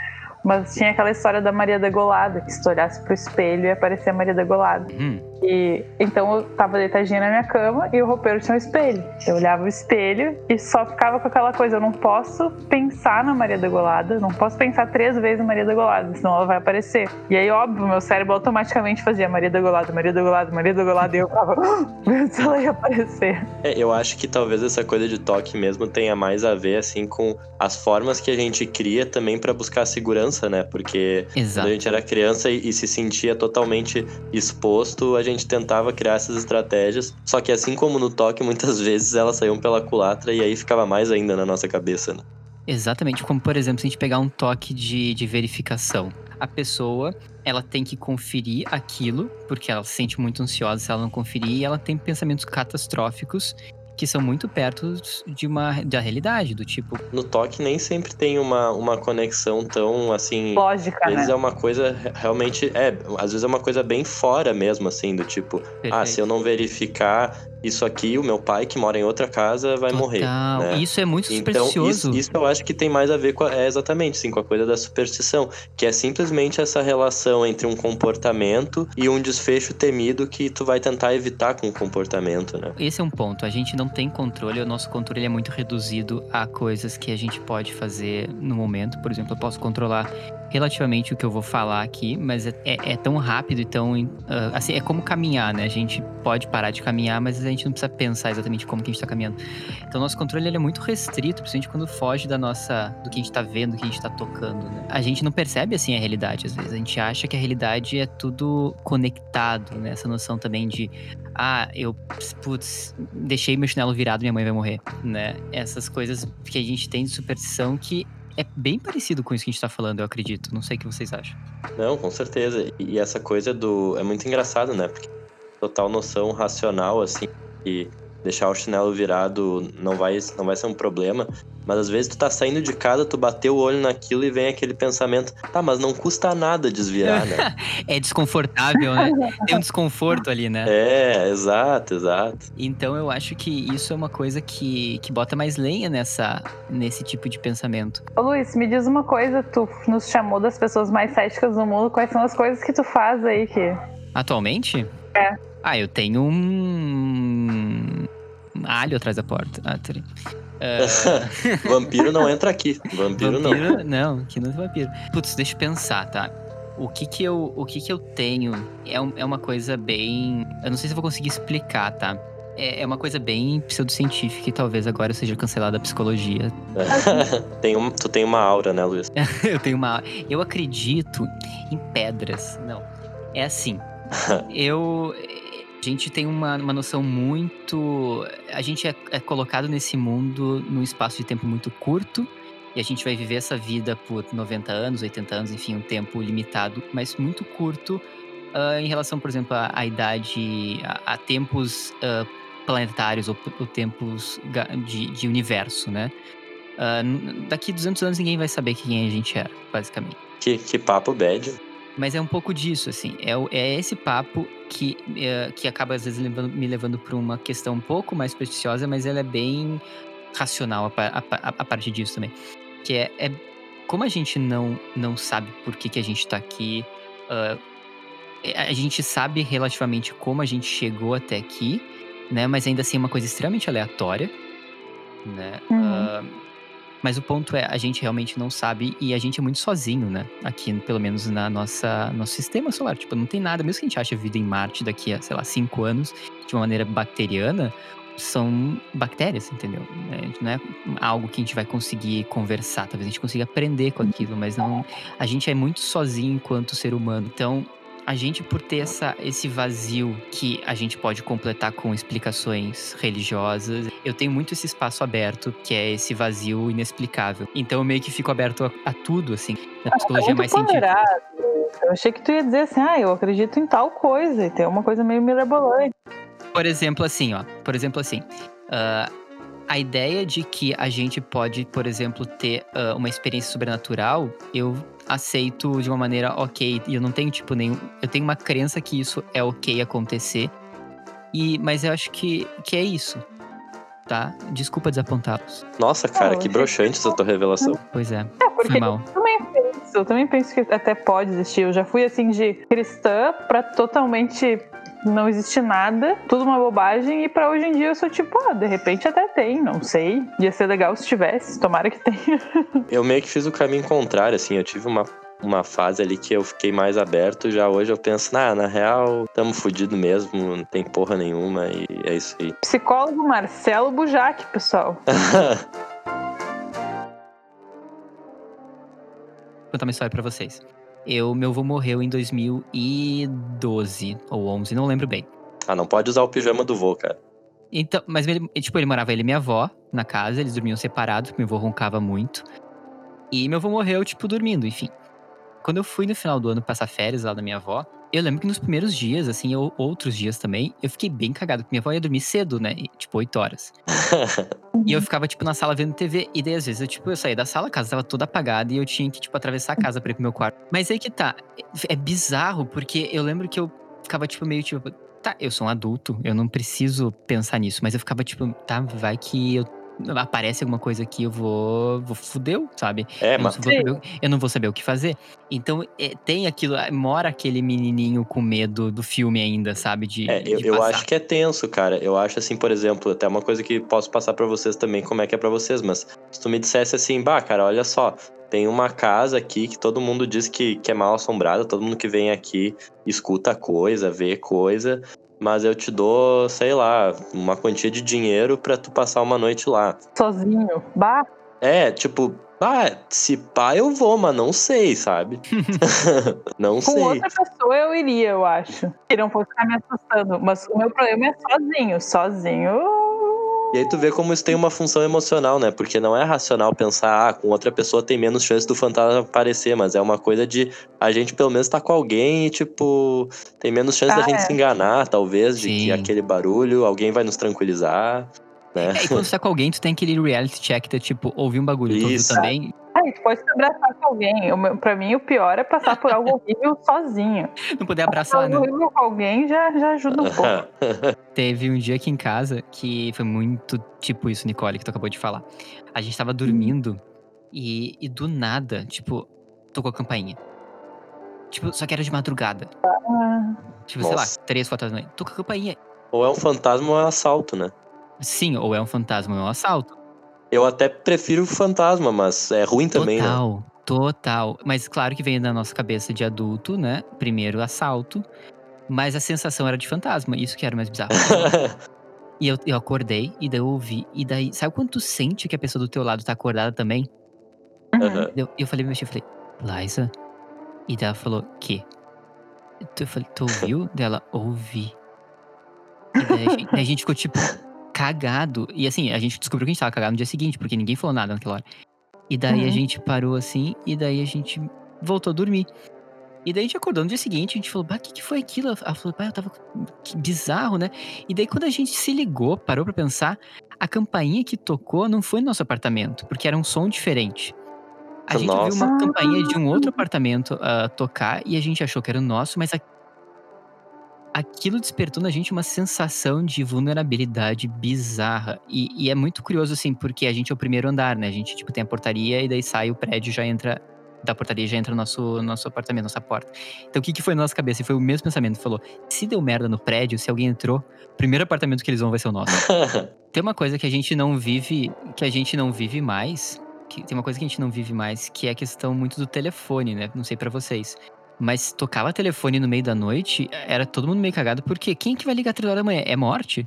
Mas tinha aquela história da Maria Degolada, que se tu olhasse pro espelho e aparecia a Maria Degolada. Hum. E então eu tava deitadinha na minha cama e o roupeiro tinha um espelho. Eu olhava o espelho e só ficava com aquela coisa, eu não posso pensar na Maria Degolada, não posso pensar três vezes na Maria Degolada, senão ela vai aparecer. E aí, óbvio, meu cérebro automaticamente fazia Maria Degolada, Maria Degolada, Maria Degolada, e eu ficava vendo se ela ia aparecer. É, eu acho que talvez essa coisa de toque mesmo tenha mais a ver, assim, com as formas que a gente cria também para buscar segurança, né? Porque Exato. quando a gente era criança e, e se sentia totalmente exposto, a gente tentava criar essas estratégias. Só que assim como no toque, muitas vezes elas saíam pela culatra e aí ficava mais ainda na nossa cabeça, né? Exatamente, como por exemplo, se a gente pegar um toque de, de verificação. A pessoa, ela tem que conferir aquilo, porque ela se sente muito ansiosa se ela não conferir, e ela tem pensamentos catastróficos que são muito perto de uma da realidade, do tipo. No toque nem sempre tem uma, uma conexão tão assim. Lógica, Às vezes né? é uma coisa re- realmente. É, às vezes é uma coisa bem fora mesmo, assim, do tipo, ah, Perfeito. se eu não verificar isso aqui, o meu pai que mora em outra casa vai morrer. Total. né? Isso é muito Então, supersticioso. isso, isso eu acho que tem mais a ver com a, é exatamente sim, com a coisa da superstição, que é simplesmente essa relação entre um comportamento e um desfecho temido que tu vai tentar evitar com o comportamento, né? Esse é um ponto. A gente não tem controle, o nosso controle é muito reduzido a coisas que a gente pode fazer no momento. Por exemplo, eu posso controlar relativamente o que eu vou falar aqui, mas é, é- é tão rápido e tão. ah, assim, é como caminhar, né? A gente pode parar de caminhar, mas a gente não precisa pensar exatamente como que a gente tá caminhando. Então, nosso controle ele é muito restrito, principalmente quando foge da nossa. do que a gente tá vendo, do que a gente tá tocando, né? A gente não percebe assim a realidade, às vezes. A gente acha que a realidade é tudo conectado, né? Essa noção também de ah, eu, putz, deixei meu chinelo virado, minha mãe vai morrer, né? Essas coisas que a gente tem de superstição que é bem parecido com isso que a gente tá falando, eu acredito. Não sei o que vocês acham. Não, com certeza. E essa coisa do. É muito engraçado, né? Porque total noção racional, assim, que deixar o chinelo virado não vai, não vai ser um problema. Mas às vezes tu tá saindo de casa, tu bateu o olho naquilo e vem aquele pensamento, tá, mas não custa nada desviar, né? É desconfortável, né? Tem um desconforto ali, né? é, exato, exato. Então eu acho que isso é uma coisa que, que bota mais lenha nessa, nesse tipo de pensamento. Ô Luiz, me diz uma coisa, tu nos chamou das pessoas mais céticas do mundo, quais são as coisas que tu faz aí que. Atualmente? É. Ah, eu tenho um. um alho atrás da porta. Ah, tá. Ah, Vampiro não entra aqui. Vampiro, não. vampiro, não. que não é vampiro. Putz, deixa eu pensar, tá? O que que eu, o que que eu tenho é, um- é uma coisa bem... Eu não sei se eu vou conseguir explicar, tá? É, é uma coisa bem pseudocientífica e talvez agora eu seja cancelada a psicologia. tem um, tu tem uma aura, né, Luiz? eu tenho uma... Eu acredito em pedras. Não. É assim. eu... A gente tem uma, uma noção muito. A gente é, é colocado nesse mundo num espaço de tempo muito curto. E a gente vai viver essa vida por 90 anos, 80 anos, enfim, um tempo limitado, mas muito curto ah, em relação, por exemplo, à, idade, a, a tempos ah, planetários ou, ou tempos de, de universo, né? N- daqui 200 anos ninguém vai saber quem a gente era, basicamente. Que, que papo bad. Mas é um pouco disso, assim. É, é esse papo que, é, que acaba, às vezes, levando- me levando para uma questão um pouco mais supersticiosa, mas ela é bem racional a, a pa- a partir disso também. Que é, é como a gente não, não sabe por que, que a gente tá aqui, é, a gente sabe relativamente como a gente chegou até aqui, né? Mas ainda assim é uma coisa extremamente aleatória, né? Uhum. Ah, mas o ponto é, a gente realmente não sabe e a gente é muito sozinho, né? Aqui, pelo menos na nossa nosso sistema solar. Tipo, não tem nada, mesmo que a gente ache vida em Marte daqui a, sei lá, cinco anos, de uma maneira bacteriana, são bactérias, entendeu? É, Não é algo que a gente vai conseguir conversar. Talvez a gente consiga aprender com aquilo, mas não. A gente é muito sozinho enquanto ser humano. Então, a gente, por ter essa, esse vazio que a gente pode completar com explicações religiosas, eu tenho muito esse espaço aberto, que é esse vazio inexplicável. Então eu meio que fico aberto a, a tudo, assim, na psicologia Muito mais científica. Eu achei que tu ia dizer assim, ah, eu acredito em tal coisa, e tem uma coisa meio mirabolante. Por exemplo, assim, ó. Por exemplo, assim. ah, a ideia de que a gente pode, por exemplo, ter uh, uma experiência sobrenatural, eu aceito de uma maneira ok. E eu não tenho, tipo, nenhum. Eu tenho uma crença que isso é ok acontecer. E, mas eu acho que, que é isso. Tá? Desculpa desapontá-los. Nossa, cara, que broxante essa tua revelação. Pois é. É, porque Foi mal. eu também penso, eu também penso que até pode existir. Eu já fui assim de cristã pra totalmente não existe nada, tudo uma bobagem, e pra hoje em dia eu sou tipo, ah, de repente até tem, não sei. Ia ser legal se tivesse, tomara que tenha. Eu meio que fiz o caminho contrário, assim, eu tive uma, uma fase ali que eu fiquei mais aberto, já hoje eu penso, nah, na real, tamo fudido mesmo, não tem porra nenhuma, e é isso aí. Psicólogo Marcelo Bujac, pessoal. Vou contar uma história pra vocês. Eu, meu avô morreu em 2012 ou 11, não lembro bem. ah, não pode usar o pijama do vô, cara. Então, mas ele, tipo, ele morava ele e minha avó na casa, eles dormiam separados, porque meu avô roncava muito. E meu avô morreu, tipo, dormindo, enfim. Quando eu fui no final do ano passar férias lá da minha avó, eu lembro que nos primeiros dias, assim, ou outros dias também, eu fiquei bem cagado, porque minha avó ia dormir cedo, né? Tipo, 8 horas. E eu ficava, tipo, na sala vendo TV. E daí, às vezes, eu, tipo, eu saía da sala, a casa tava toda apagada e eu tinha que, tipo, atravessar a casa pra ir pro meu quarto. Mas aí que tá. É bizarro, porque eu lembro que eu ficava, tipo, meio tipo. Tá, eu sou um adulto, eu não preciso pensar nisso. Mas eu ficava, tipo, tá, vai que eu. Aparece alguma coisa aqui, eu vou. vou fudeu, sabe? É, eu, não mas vou saber, o- eu não vou saber o que fazer. Então, é, tem aquilo. Mora aquele menininho com medo do filme ainda, sabe? De, É, eu, de eu acho que é tenso, cara. Eu acho assim, por exemplo, até uma coisa que posso passar pra vocês também, como é que é pra vocês, mas se tu me dissesse assim, bah, cara, olha só, tem uma casa aqui que todo mundo diz que, que é mal assombrada, todo mundo que vem aqui escuta coisa, vê coisa, mas eu te dou, sei lá, uma quantia de dinheiro pra tu passar uma noite lá. Sozinho. Bah, É, tipo, ah, se pá eu vou, mas não sei, sabe? não com sei. outra pessoa eu iria, eu acho. Que não fosse ficar me assustando. Mas o meu problema é sozinho. Sozinho. E aí tu vê como isso tem uma função emocional, né? Porque não é racional pensar, ah, com outra pessoa tem menos chance do fantasma aparecer, mas é uma coisa de a gente pelo menos tá com alguém e, tipo, tem menos chance da Ah, gente é. se enganar, talvez, de que Sim. aquele barulho, alguém vai nos tranquilizar, né? É, e quando você tá com alguém, tu tem aquele reality check, tá, tipo, ouvir um bagulho, tu ouviu também. Pode se abraçar com alguém. Pra mim, o pior é passar por algo horrível sozinho. Não poder abraçar, Algo né? horrível com alguém já, já ajuda um pouco. Teve um dia aqui em casa que foi muito tipo isso, Nicole, que tu acabou de falar. A gente tava dormindo e, e do nada, tipo, tocou a campainha. Tipo, só que era de madrugada. Ah, Tipo, sei lá, Nossa. três, quatro da manhã. Tocou a campainha. ou é um fantasma ou é um assalto, né? Sim, ou é um fantasma ou é um assalto. Eu até prefiro fantasma, mas é ruim também, né? total, total. Mas claro que veio na nossa cabeça de adulto, né? Primeiro assalto. Mas a sensação era de fantasma, isso que era mais bizarro. E eu, eu acordei, e daí eu ouvi. E daí, sabe quando tu sente que a pessoa do teu lado tá acordada também? uhum. Eu, eu falei pra minha tia, eu falei, Liza? E daí ela falou, que? Eu falei, tu ouviu? dela, ouvi. E daí a, gente, daí a gente ficou, tipo, cagado. E assim, a gente descobriu que a gente tava cagado no dia seguinte, porque ninguém falou nada naquela hora. E daí a Uhum. gente parou assim, e daí a gente voltou a dormir. E daí a gente acordou no dia seguinte, a gente falou, bah, o que, que foi aquilo? Ela falou, pá, eu tava. Que bizarro, né? E daí quando a gente se ligou, parou pra pensar, a campainha que tocou não foi no nosso apartamento, porque era um som diferente. A gente ouviu Nossa. uma campainha de um outro apartamento ah, tocar e a gente achou que era o nosso, mas a- aquilo despertou na gente uma sensação de vulnerabilidade bizarra. E, e é muito curioso, assim, porque a gente é o primeiro andar, né? A gente, tipo, tem a portaria e daí sai o prédio já entra. Da portaria já entra no nosso, nosso apartamento, nossa porta. Então o que, que foi na nossa cabeça? E foi o mesmo pensamento. Falou: se deu merda no prédio, se alguém entrou, o primeiro apartamento que eles vão vai ser o nosso. Tem uma coisa que a gente não vive, que a gente não vive mais, que tem uma coisa que a gente não vive mais, que é a questão muito do telefone, né? Não sei pra vocês. Mas tocava telefone no meio da noite, era todo mundo meio cagado, porque quem que vai ligar três horas da manhã? É morte?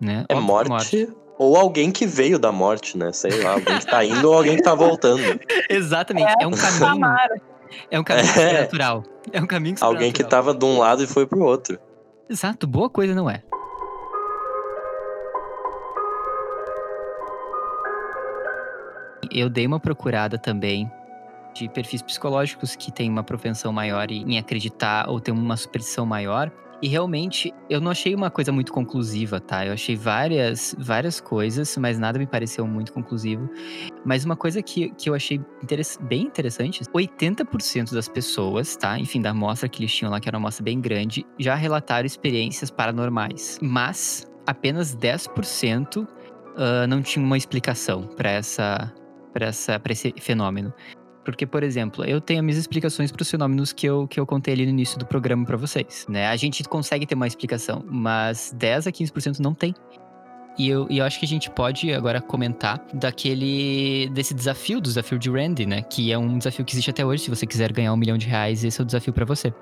Né? É Óbvio que morte, ou alguém que veio da morte, né? Sei lá, alguém que tá indo ou alguém que tá voltando. Exatamente, é um caminho, é um caminho É. sobrenatural. É um caminho Alguém que tava de um lado e foi pro outro. Exato, boa coisa não é. Eu dei uma procurada também de perfis psicológicos que têm uma propensão maior em acreditar ou ter uma superstição maior. E realmente, eu não achei uma coisa muito conclusiva, tá? Eu achei várias, várias coisas, mas nada me pareceu muito conclusivo. Mas uma coisa que, que eu achei interess bem interessante: 80% das pessoas, tá? Enfim, da amostra que eles tinham lá, que era uma amostra bem grande, já relataram experiências paranormais. Mas apenas 10% uh, não tinha uma explicação para essa, essa, esse fenômeno. Porque, por exemplo, eu tenho minhas explicações para os fenômenos que eu, que eu contei ali no início do programa para vocês, né? A gente consegue ter uma explicação, mas 10 a 15% não tem. E eu, e eu acho que a gente pode agora comentar daquele. desse desafio, do desafio de Randy, né? Que é um desafio que existe até hoje. Se você quiser ganhar um milhão de reais, esse é o desafio para você.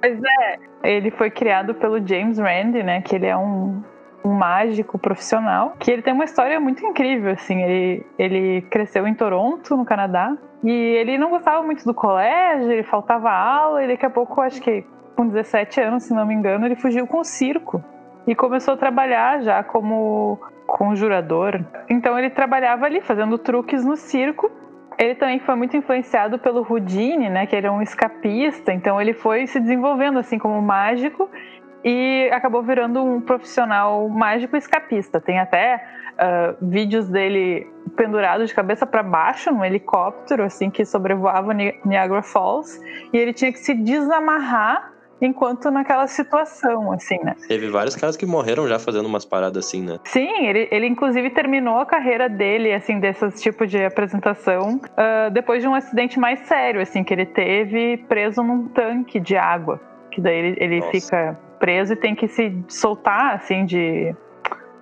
Pois é, ele foi criado pelo James Randi, né? Que ele é um, um mágico profissional, que ele tem uma história muito incrível, assim. Ele, ele cresceu em Toronto, no Canadá, e ele não gostava muito do colégio, ele faltava aula, e daqui a pouco, acho que com 17 anos, se não me engano, ele fugiu com o circo e começou a trabalhar já como conjurador. Então ele trabalhava ali fazendo truques no circo. Ele também foi muito influenciado pelo Houdini, né, que ele é um escapista, então ele foi se desenvolvendo assim como mágico e acabou virando um profissional mágico escapista. Tem até uh, vídeos dele pendurado de cabeça para baixo num helicóptero, assim, que sobrevoava Niagara Falls, e ele tinha que se desamarrar enquanto naquela situação, assim, né? Teve vários caras que morreram já fazendo umas paradas assim, né? Sim, ele, ele inclusive terminou a carreira dele, assim, desses tipos de apresentação, uh, depois de um acidente mais sério, assim, que ele teve preso num tanque de água. Que daí ele, ele fica preso e tem que se soltar, assim, de.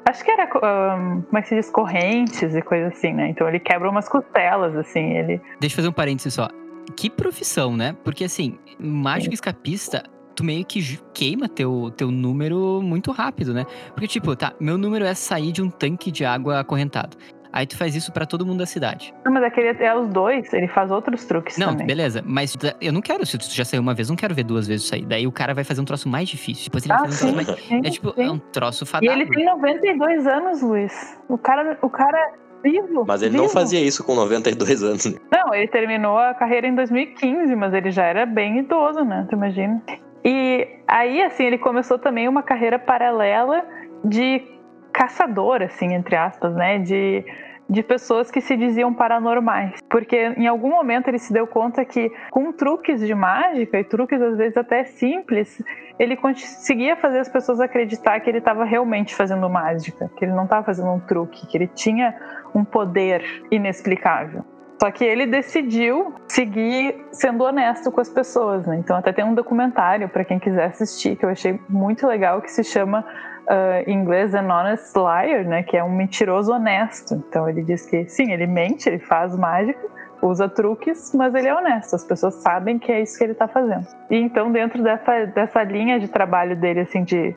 Acho que era. Um, como é que se diz? Correntes e coisa assim, né? Então ele quebra umas costelas, assim. Ele... Deixa eu fazer um parênteses só. Que profissão, né? Porque, assim, mágico escapista tu meio que queima teu, teu número muito rápido, né? Porque, tipo, tá, meu número é sair de um tanque de água acorrentado. Aí tu faz isso para todo mundo da cidade. Não, mas aquele é os dois, ele faz outros truques não, também. beleza, mas eu não quero, se tu já saiu uma vez, não quero ver duas vezes sair. Daí o cara vai fazer um troço mais difícil. Depois ele ah, vai fazer sim, um troço mais... Sim, é tipo, sim. é um troço fadado. E ele tem 92 anos, Luiz. O cara, o cara Vivo, mas ele vivo. não fazia isso com 92 anos. Não, ele terminou a carreira em 2015, mas ele já era bem idoso, né? Tu imagina? E aí, assim, ele começou também uma carreira paralela de caçador, assim, entre aspas, né? De, de pessoas que se diziam paranormais. Porque em algum momento ele se deu conta que, com truques de mágica, e truques às vezes até simples, ele conseguia fazer as pessoas acreditar que ele estava realmente fazendo mágica, que ele não estava fazendo um truque, que ele tinha um poder inexplicável. Só que ele decidiu seguir sendo honesto com as pessoas, né? Então até tem um documentário para quem quiser assistir que eu achei muito legal que se chama uh, em inglês An Honest Liar, né? Que é um mentiroso honesto. Então ele diz que sim, ele mente, ele faz mágica, usa truques, mas ele é honesto. As pessoas sabem que é isso que ele está fazendo. E então dentro dessa dessa linha de trabalho dele assim de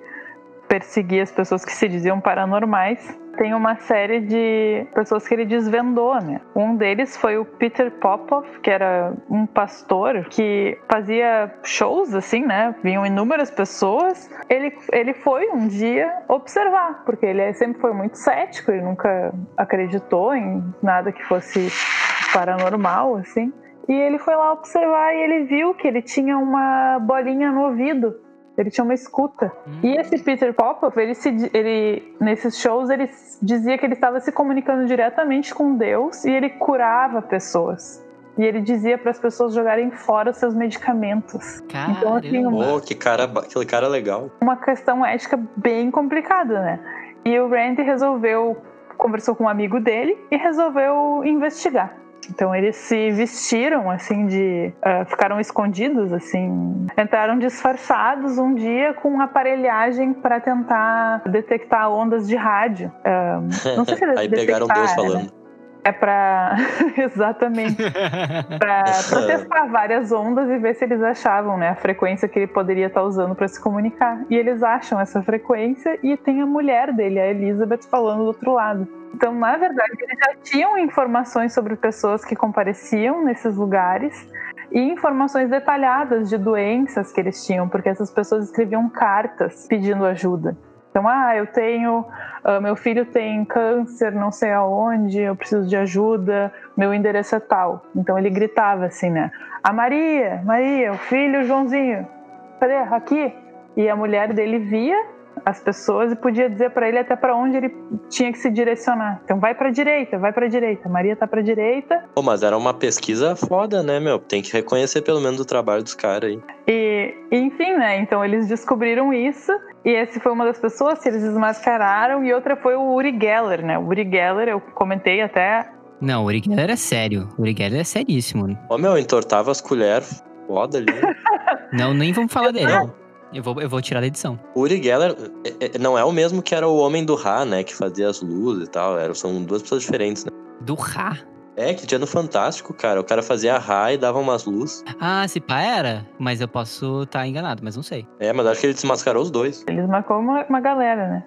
perseguir as pessoas que se diziam paranormais, tem uma série de pessoas que ele desvendou, né? Um deles foi o Peter Popoff, que era um pastor que fazia shows, assim, né? Vinham inúmeras pessoas. Ele, ele foi um dia observar, porque ele sempre foi muito cético, ele nunca acreditou em nada que fosse paranormal, assim. E ele foi lá observar e ele viu que ele tinha uma bolinha no ouvido ele tinha uma escuta. Hum. E esse Peter Popoff, ele, se, ele nesses shows, ele dizia que ele estava se comunicando diretamente com Deus e ele curava pessoas. E ele dizia para as pessoas jogarem fora seus medicamentos. Caramba. Então, assim, uma, oh, que cara, aquele cara legal. Uma questão ética bem complicada, né? E o Randy resolveu, conversou com um amigo dele e resolveu investigar. Então eles se vestiram assim de. Uh, ficaram escondidos, assim. Entraram disfarçados um dia com aparelhagem para tentar detectar ondas de rádio. Uh, não sei se Aí pegaram Deus falando. Né? É para exatamente para testar várias ondas e ver se eles achavam, né, a frequência que ele poderia estar tá usando para se comunicar. E eles acham essa frequência e tem a mulher dele, a Elizabeth, falando do outro lado. Então, na verdade, eles já tinham informações sobre pessoas que compareciam nesses lugares e informações detalhadas de doenças que eles tinham, porque essas pessoas escreviam cartas pedindo ajuda. Então, ah, eu tenho, uh, meu filho tem câncer, não sei aonde, eu preciso de ajuda, meu endereço é tal. Então ele gritava assim, né? A Maria, Maria, o filho Joãozinho, cadê? Aqui. e a mulher dele via as pessoas e podia dizer para ele até para onde ele tinha que se direcionar. Então vai para direita, vai para direita. Maria tá para direita. Pô, mas era uma pesquisa foda, né, meu? Tem que reconhecer pelo menos o trabalho dos caras aí. E, enfim, né? Então eles descobriram isso e esse foi uma das pessoas que eles desmascararam e outra foi o Uri Geller, né? O Uri Geller, eu comentei até Não, o Uri Geller é sério. O Uri Geller é seríssimo. Ó, meu, entortava as colheres foda ali. Não, nem vamos falar dele. Eu vou, eu vou tirar da edição. O Uri Geller é- é- não é o mesmo que era o homem do Ra, né? Que fazia as luzes e tal. Era, são duas pessoas diferentes, né? Do Ra. É, que tinha no Fantástico, cara. O cara fazia Ra e dava umas luzes. Ah, se pá era. Mas eu posso estar enganado, mas não sei. É, mas acho que ele desmascarou os dois. Eles marcou uma, uma galera, né?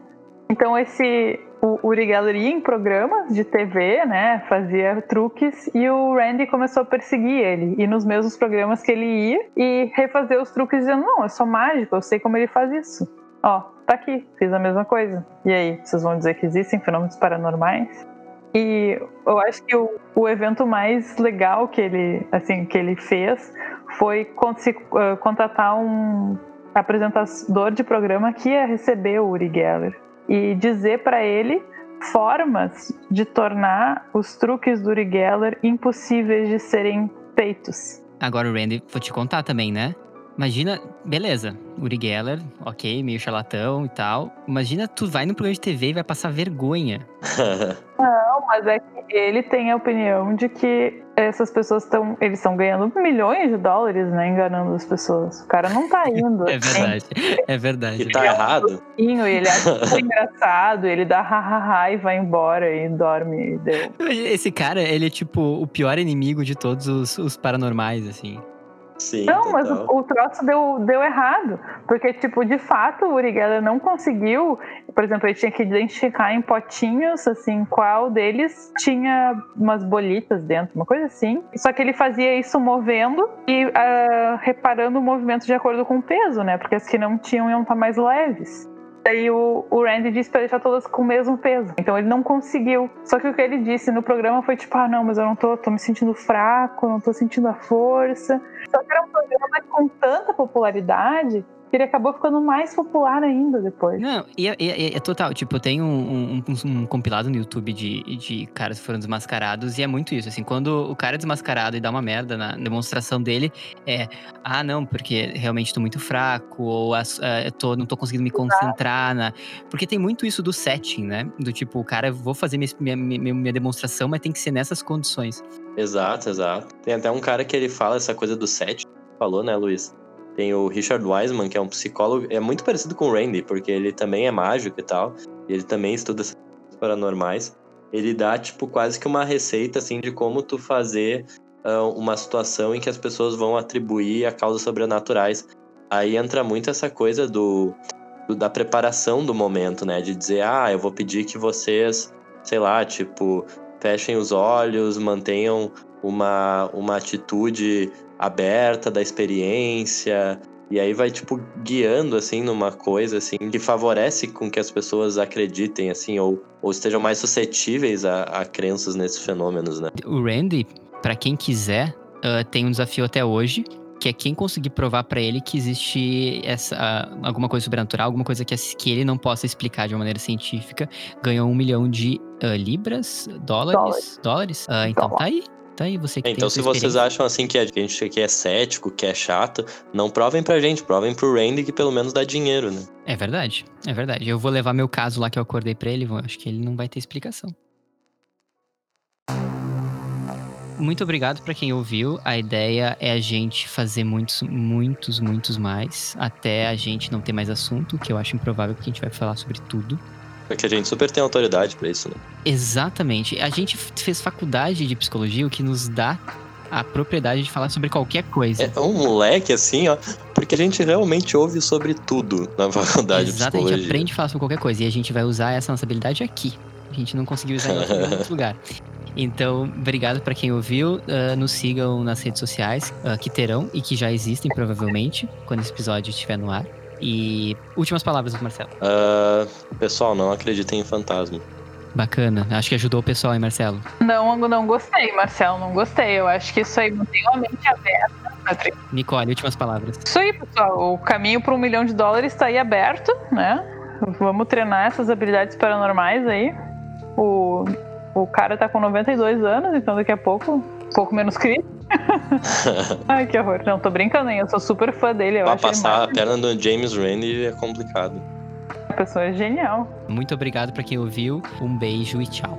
Então esse o Uri Geller ia em programas de TV, né? Fazia truques e o Randy começou a perseguir ele. E nos mesmos programas que ele ia e refazer os truques dizendo, não, eu sou mágico, eu sei como ele faz isso. Ó, tá aqui, fiz a mesma coisa. E aí, vocês vão dizer que existem fenômenos paranormais? E eu acho que o, o evento mais legal que ele, assim, que ele fez foi se, uh, contratar um apresentador de programa que ia receber o Uri Geller e dizer para ele formas de tornar os truques do Uri Geller impossíveis de serem feitos. Agora Randy, vou te contar também, né? Imagina, beleza, Uri Geller, ok, meio charlatão e tal. Imagina tu vai no programa de TV e vai passar vergonha. Não, mas é que ele tem a opinião de que essas pessoas estão. Eles estão ganhando milhões de dólares, né? Enganando as pessoas. O cara não tá indo. É verdade, é verdade. E tá errado. E ele acha que é engraçado, ele dá ha-ha-ha e vai embora e dorme e deu. Esse cara, ele é tipo o pior inimigo de todos os, os paranormais, assim. Sim. Não, mas total. o, o troço deu, deu errado. Porque, tipo, de fato, o Uri Geller não conseguiu. Por exemplo, ele tinha que identificar em potinhos, assim, qual deles tinha umas bolitas dentro, uma coisa assim. Só que ele fazia isso movendo e ah, reparando o movimento de acordo com o peso, né? Porque as que não tinham iam estar mais leves. Daí o, o Randy disse pra deixar todas com o mesmo peso. Então ele não conseguiu. Só que o que ele disse no programa foi tipo, ah, não, mas eu não tô, tô me sentindo fraco, não tô sentindo a força. Só que era um programa com tanta popularidade ele acabou ficando mais popular ainda depois. Não, e é, é- é total, tipo, tem um, um- um- compilado no YouTube de, de caras que foram desmascarados e é muito isso, assim, quando o cara é desmascarado e dá uma merda na demonstração dele, é, ah, não, porque realmente tô muito fraco, ou ah, eu tô, não tô conseguindo me concentrar, na... porque tem muito isso do setting, né, do tipo, o cara, eu vou fazer minha, minha, minha- minha demonstração, mas tem que ser nessas condições. Exato, exato. Tem até um cara que ele fala essa coisa do set, falou, né, Luiz? Tem o Richard Wiseman, que é um psicólogo, é muito parecido com o Randy, porque ele também é mágico e tal, e ele também estuda essas paranormais. Ele dá, tipo, quase que uma receita, assim, de como tu fazer ah, uma situação em que as pessoas vão atribuir a causas sobrenaturais. Aí entra muito essa coisa do, do- da preparação do momento, né? De dizer, ah, eu vou pedir que vocês, sei lá, tipo, fechem os olhos, mantenham uma, uma atitude aberta da experiência. E aí vai, tipo, guiando, assim, numa coisa, assim, que favorece com que as pessoas acreditem, assim, ou, ou estejam mais suscetíveis a, a crenças nesses fenômenos, né? O Randy, pra quem quiser, ah, tem um desafio até hoje, que é quem conseguir provar pra ele que existe essa, ah, alguma coisa sobrenatural, alguma coisa que, que ele não possa explicar de uma maneira científica, ganhou um milhão de ah, libras, dólares, dólares. Ah, então Dólar. tá aí, tá aí você que tem Então, se vocês acham, assim, que a gente aqui é cético, que é chato, não provem pra gente, provem pro Randy que pelo menos dá dinheiro, né? É verdade, é verdade. Eu vou levar meu caso lá que eu acordei pra ele, acho que ele não vai ter explicação. Muito obrigado pra quem ouviu. A ideia é a gente fazer muitos, muitos, muitos mais, até a gente não ter mais assunto, que eu acho improvável porque a gente vai falar sobre tudo. Porque a gente super tem autoridade pra isso, né? Exatamente. A gente fez faculdade de psicologia, o que nos dá a propriedade de falar sobre qualquer coisa. É um moleque, assim, ó, porque a gente realmente ouve sobre tudo na faculdade de Exato, a gente psicologia. aprende a falar sobre qualquer coisa. E a gente vai usar essa nossa habilidade aqui. A gente não conseguiu usar em outro lugar. Então, obrigado pra quem ouviu. Ah, nos sigam nas redes sociais, ah, que terão e que já existem, provavelmente, quando esse episódio estiver no ar. E últimas palavras do Marcelo. Ah, pessoal, não acreditem em fantasma. Bacana. Acho que ajudou o pessoal, hein, Marcelo? Não, não gostei, Marcelo, não gostei. Eu acho que isso aí mantém a mente aberta. Patrick. Nicole, últimas palavras. Isso aí, pessoal. O caminho para um milhão de dólares está aí aberto, né? Vamos treinar essas habilidades paranormais aí. O, o cara tá com 92 anos, então daqui a pouco, um pouco menos crítico. Ai, que horror. Não, tô brincando, hein? Eu sou super fã dele. Eu Pra passar a perna do James Randi é complicado. A pessoa é genial. Muito obrigado pra quem ouviu. Um beijo e tchau.